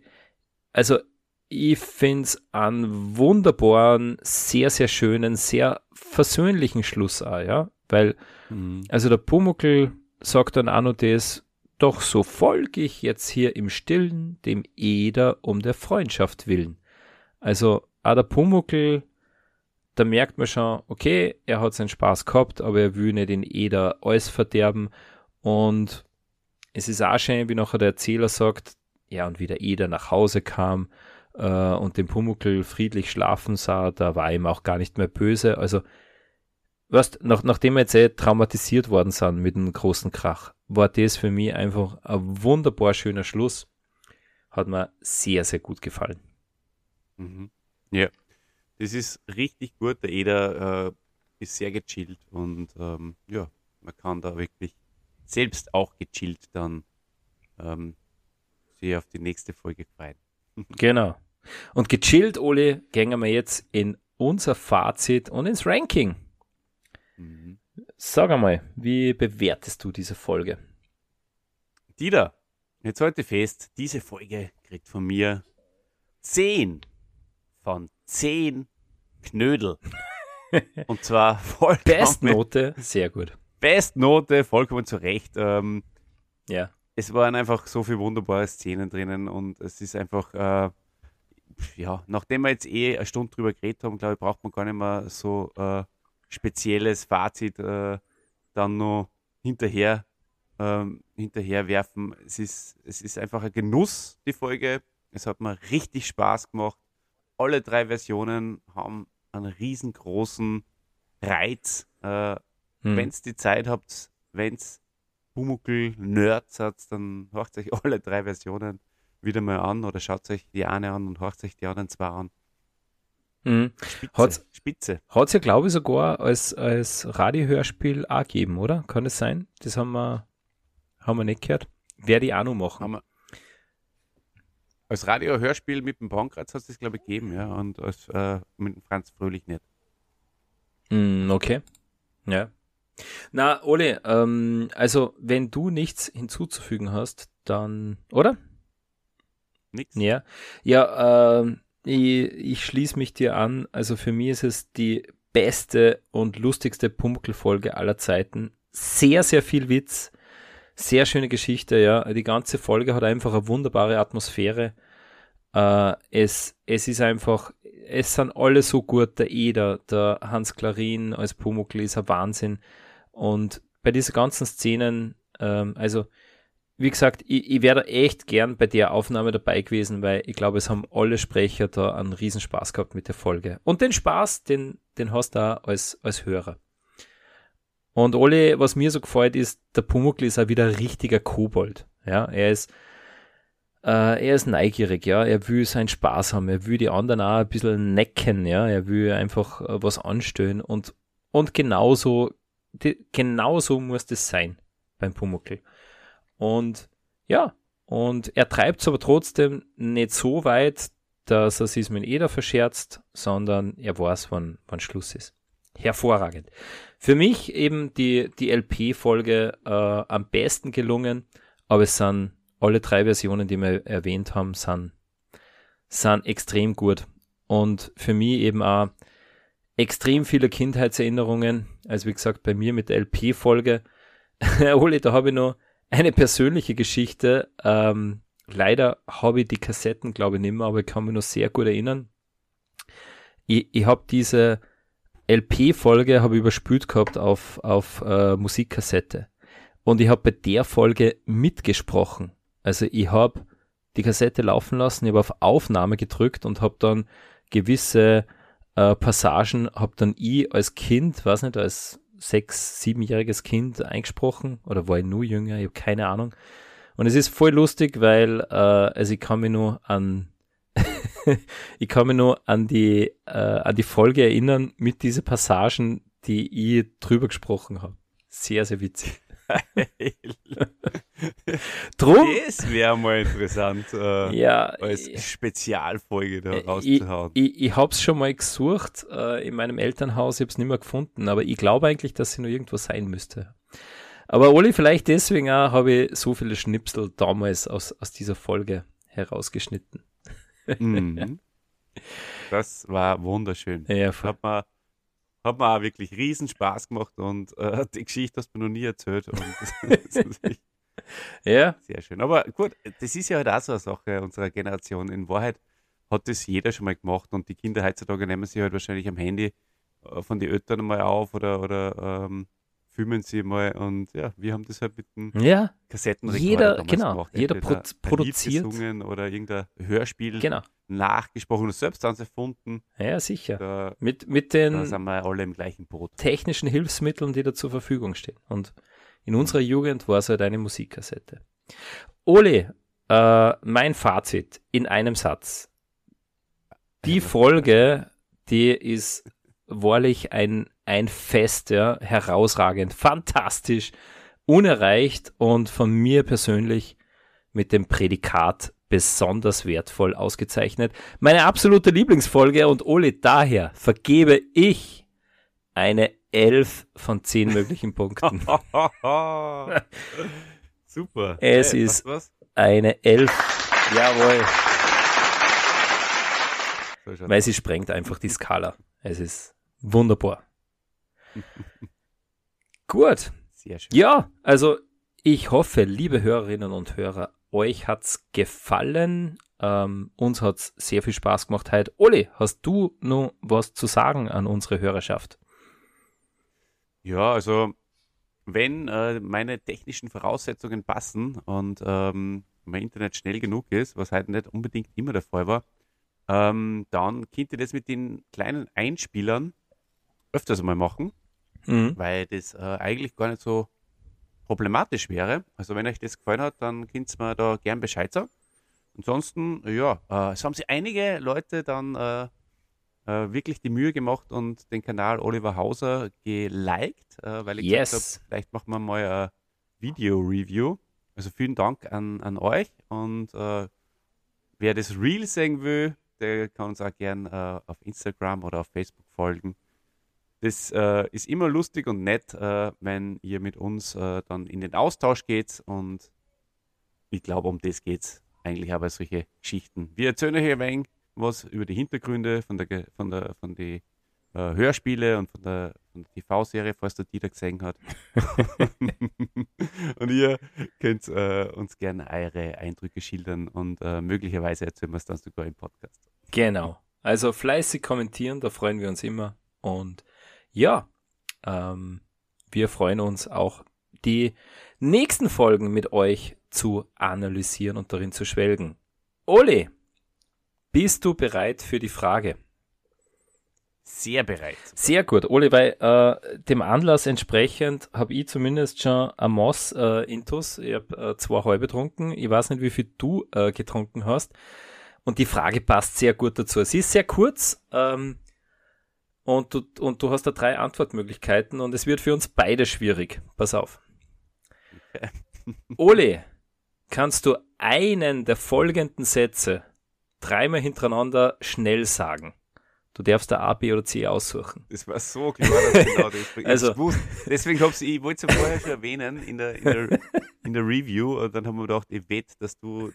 also ich finde es einen wunderbaren, sehr, sehr schönen, sehr versöhnlichen Schluss auch, ja. Weil, also der Pumuckl sagt dann auch noch das, doch so folge ich jetzt hier im Stillen dem Eder um der Freundschaft willen. Also auch der Pumuckl, da merkt man schon, okay, er hat seinen Spaß gehabt, aber er will nicht den Eder alles verderben. Und es ist auch schön, wie nachher der Erzähler sagt, ja, und wie der Eder nach Hause kam äh, und den Pumuckl friedlich schlafen sah, da war ihm auch gar nicht mehr böse. Also weißt, nach, nachdem wir jetzt eh traumatisiert worden sind mit einem großen Krach, war das für mich einfach ein wunderbar schöner Schluss. Hat mir sehr, sehr gut gefallen. Mhm. Ja, das ist richtig gut. Der Eder äh, ist sehr gechillt und ähm, ja, man kann da wirklich selbst auch gechillt dann ähm, sich auf die nächste Folge freuen. Genau. Und gechillt, Oli, gehen wir jetzt in unser Fazit und ins Ranking. Mhm. Sag einmal, wie bewertest du diese Folge? Dieter, jetzt heute fest, diese Folge kriegt von mir 10 von 10 Knödel. Und zwar vollkommen Bestnote, sehr gut. Bestnote, vollkommen zu Recht. Ähm, Ja. es waren einfach so viele wunderbare Szenen drinnen und es ist einfach, äh, ja, nachdem wir jetzt eh eine Stunde drüber geredet haben, glaube ich, braucht man gar nicht mehr so äh, spezielles Fazit äh, dann noch hinterher, ähm, hinterher werfen. Es ist, es ist einfach ein Genuss, die Folge. Es hat mir richtig Spaß gemacht. Alle drei Versionen haben einen riesengroßen Reiz. Äh, Hm. wenn ihr die Zeit habt, wenn es Pumuckl Nerds hat, dann hört euch alle drei Versionen wieder mal an oder schaut euch die eine an und hört euch die anderen zwei an. Mhm. Spitze. Hat's- Spitze. Hat es ja, glaube ich, sogar als, als Radiohörspiel auch gegeben, oder? Kann es sein? Das haben wir, haben wir nicht gehört. Werde ich auch noch machen. Haben wir als Radio-Hörspiel mit dem Pankratz hat es das, glaube ich, gegeben, ja, und als, äh, mit dem Franz Fröhlich nicht. Mm, okay. Ja. Na, Ole, ähm, also wenn du nichts hinzuzufügen hast, dann, oder? Nix. Ja. Ja, ähm, ich, ich schließe mich dir an. Also für mich ist es die beste und lustigste Pumuckl-Folge aller Zeiten. Sehr, sehr viel Witz. Sehr schöne Geschichte, ja. Die ganze Folge hat einfach eine wunderbare Atmosphäre. Äh, es, es ist einfach, es sind alle so gut. Der Eder, der Hans Klarin als Pumuckl ist ein Wahnsinn. Und bei diesen ganzen Szenen, ähm, also wie gesagt, ich, ich wäre echt gern bei der Aufnahme dabei gewesen, weil ich glaube, es haben alle Sprecher da einen Riesenspaß gehabt mit der Folge. Und den Spaß, den, den hast du auch als, als Hörer. Und Ole, was mir so gefällt, ist, der Pumuckl ist auch wieder ein richtiger Kobold. Ja, er ist, äh, er ist neugierig, ja, er will seinen Spaß haben, er will die anderen auch ein bisschen necken, ja, er will einfach äh, was anstellen und, und genauso, die, genauso muss das sein beim Pumuckl. Und ja, und er treibt es aber trotzdem nicht so weit, dass er sich mit Eder verscherzt, sondern er weiß, wann, wann Schluss ist. Hervorragend. Für mich eben die, die LP-Folge äh, am besten gelungen, aber es sind alle drei Versionen, die wir erwähnt haben, sind, sind extrem gut. Und für mich eben auch extrem viele Kindheitserinnerungen. Also wie gesagt, bei mir mit der LP-Folge. Oli, da habe ich noch eine persönliche Geschichte. Ähm, leider habe ich die Kassetten, glaube ich, nicht mehr, aber ich kann mich noch sehr gut erinnern. Ich, ich habe diese LP-Folge habe ich überspült gehabt auf, auf äh, Musikkassette. Und ich habe bei der Folge mitgesprochen. Also ich habe die Kassette laufen lassen, ich habe auf Aufnahme gedrückt und habe dann gewisse äh, Passagen, habe dann ich als Kind, weiß nicht, als sechs, siebenjähriges Kind eingesprochen oder war ich nur jünger, ich habe keine Ahnung. Und es ist voll lustig, weil äh, also ich kann mich nur an ich kann mich nur an die äh, an die Folge erinnern mit diesen Passagen, die ich drüber gesprochen habe. Sehr, sehr witzig. Drum, Das wäre mal interessant, äh, ja, als Spezialfolge da Äh, ich, rauszuhauen. ich, ich habe es schon mal gesucht äh, in meinem Elternhaus, ich habe es nicht mehr gefunden, aber ich glaube eigentlich, dass sie noch irgendwo sein müsste. Aber Oli, vielleicht deswegen auch habe ich so viele Schnipsel damals aus, aus dieser Folge herausgeschnitten. Mhm. Das war wunderschön. Ja, voll. Hat mir, hat mir auch wirklich riesen Spaß gemacht und äh, die Geschichte hast du mir noch nie erzählt. Ja, sehr schön. Aber gut, das ist ja halt auch so eine Sache unserer Generation. In Wahrheit hat das jeder schon mal gemacht und die Kinder heutzutage nehmen sich halt wahrscheinlich am Handy äh, von den Eltern mal auf oder, oder ähm, filmen sie mal und ja, wir haben das halt mit dem Ja, Kassettenrekorder Jeder- genau, gemacht. jeder Lied produziert. oder irgendein Hörspiel genau. nachgesprochen und selbst dann erfunden. Ja, sicher. Da, Mit, mit da den sind wir alle im gleichen Boot. technischen Hilfsmitteln, die da zur Verfügung stehen. Und in unserer Jugend war es halt eine Musikkassette. Ole, äh, mein Fazit in einem Satz. Die Folge, die ist wahrlich ein, ein Fest, ja, herausragend, fantastisch, unerreicht und von mir persönlich mit dem Prädikat besonders wertvoll ausgezeichnet. Meine absolute Lieblingsfolge und Ole, daher vergebe ich eine 11 von 10 möglichen Punkten. Super. Es Hey, ist- Was, Eine 11. Jawohl. So Weil sie sprengt einfach die Skala. Es ist wunderbar. Gut. Sehr schön. Ja, also ich hoffe, liebe Hörerinnen und Hörer, euch hat's gefallen. Ähm, uns hat's sehr viel Spaß gemacht heute. Oli, hast du noch was zu sagen an unsere Hörerschaft? Ja, also wenn äh, meine technischen Voraussetzungen passen und ähm, mein Internet schnell genug ist, was halt nicht unbedingt immer der Fall war, ähm, dann könnt ihr das mit den kleinen Einspielern öfters mal machen, Mhm. weil das äh, eigentlich gar nicht so problematisch wäre. Also wenn euch das gefallen hat, dann könnt ihr mir da gern Bescheid sagen. Ansonsten, ja, äh, es haben sich einige Leute dann äh, äh, wirklich die Mühe gemacht und den Kanal Oliver Hauser geliked, äh, weil ich Yes. gesagt habe, vielleicht machen wir mal ein Video-Review. Also vielen Dank an, an euch und äh, wer das Real sehen will, der kann uns auch gern äh, auf Instagram oder auf Facebook folgen. Das äh, ist immer lustig und nett, äh, wenn ihr mit uns äh, dann in den Austausch geht und ich glaube, um das geht es eigentlich auch bei solchen Geschichten. Wir erzählen euch ein wenig was über die Hintergründe von der, von der, von die äh, Hörspiele und von der, der TV-Serie, falls der Dieter gesehen hat. und ihr könnt äh, uns gerne eure Eindrücke schildern und äh, möglicherweise erzählen wir es dann sogar im Podcast. Genau. Also fleißig kommentieren, da freuen wir uns immer. Und ja, ähm, wir freuen uns auch, die nächsten Folgen mit euch zu analysieren und darin zu schwelgen. Ole, bist du bereit für die Frage? Sehr bereit. Sehr gut, Ole, weil äh, dem Anlass entsprechend habe ich zumindest schon ein Moss äh, Intus. Ich habe äh, zwei halbe getrunken. Ich weiß nicht, wie viel du äh, getrunken hast. Und die Frage passt sehr gut dazu. Sie ist sehr kurz ähm, und, du, und du hast da drei Antwortmöglichkeiten und es wird für uns beide schwierig. Pass auf. Ole, kannst du einen der folgenden Sätze dreimal hintereinander schnell sagen? Du darfst da A, B oder C aussuchen. Das war so klar, dass ich genau das ich Also- gewusst. Deswegen hab's, ich wollte es ja vorher schon erwähnen in der, in, der, in der Review und dann haben wir gedacht, ich wette, dass du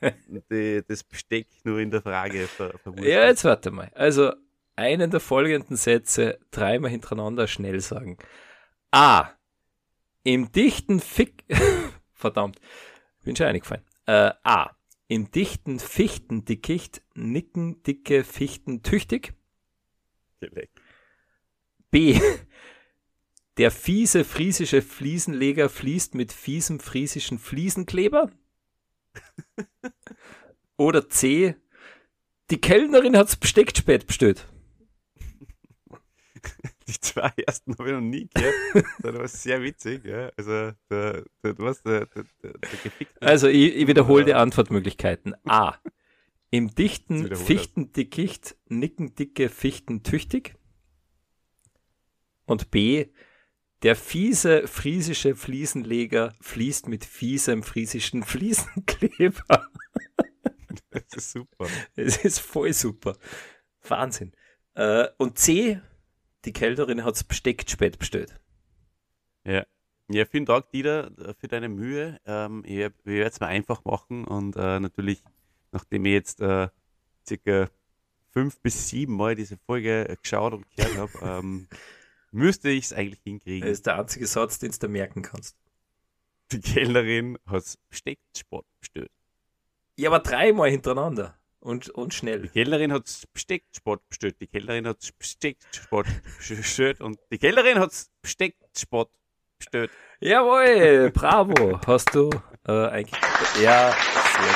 die, das Besteck nur in der Frage ver, verwurst Ja, jetzt warte mal. Also einen der folgenden Sätze dreimal hintereinander schnell sagen. A. Im dichten Fick... Verdammt. Bin schon eingefallen. Äh, A. Im dichten Fichtendickicht nicken dicke Fichten tüchtig. B. Der fiese friesische Fliesenleger fließt mit fiesem friesischen Fliesenkleber. Oder C. Die Kellnerin hat's Besteck spät bestellt. Die zwei ersten habe ich noch nie gehört. Das war sehr witzig. Ja. Also, der, der, hast der, der, der. Also ich, ich wiederhole die Antwortmöglichkeiten. A. Im dichten Fichtendickicht nicken dicke Fichten tüchtig. Und B. Der fiese friesische Fliesenleger fließt mit fiesem friesischen Fliesenkleber. Das ist super. Es ist voll super. Wahnsinn. Äh, und C. Die Kellnerin hat's Besteck spät bestellt. Ja. Ja, vielen Dank, Dieter, für deine Mühe. Ähm, ich, ich werde es mir einfach machen und äh, natürlich, nachdem ich jetzt äh, circa fünf bis sieben Mal diese Folge geschaut und gehört habe, ähm, müsste ich es eigentlich Das hinkriegen. ist der einzige Satz, den du merken kannst. Die Kellnerin hat Bestecksport bestellt. Ja, aber dreimal hintereinander. Und, und Die schnell. Kellnerin hat Bestecksport bestellt. Die Kellnerin hat Bestecksport bestellt und die Kellnerin hat Bestecksport gestellt. Jawohl, bravo. Hast du äh, eigentlich. Ja, sehr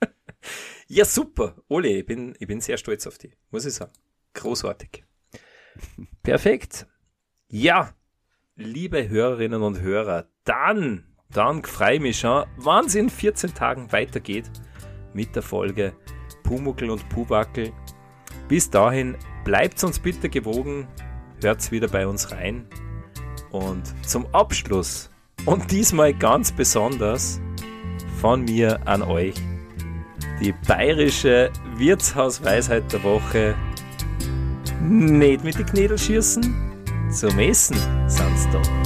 gut. Ja, super. Oli, ich bin, ich bin sehr stolz auf dich, muss ich sagen. Großartig. Perfekt. Ja, liebe Hörerinnen und Hörer, dann, dann freue ich mich schon, wann es in 14 Tagen weitergeht mit der Folge Pumuckel und Puwackel. Bis dahin, bleibt uns bitte gewogen, hört wieder bei uns rein. Und zum Abschluss, und diesmal ganz besonders, von mir an euch, die bayerische Wirtshausweisheit der Woche. Nicht mit den Knädel schießen, zum Essen sind's da.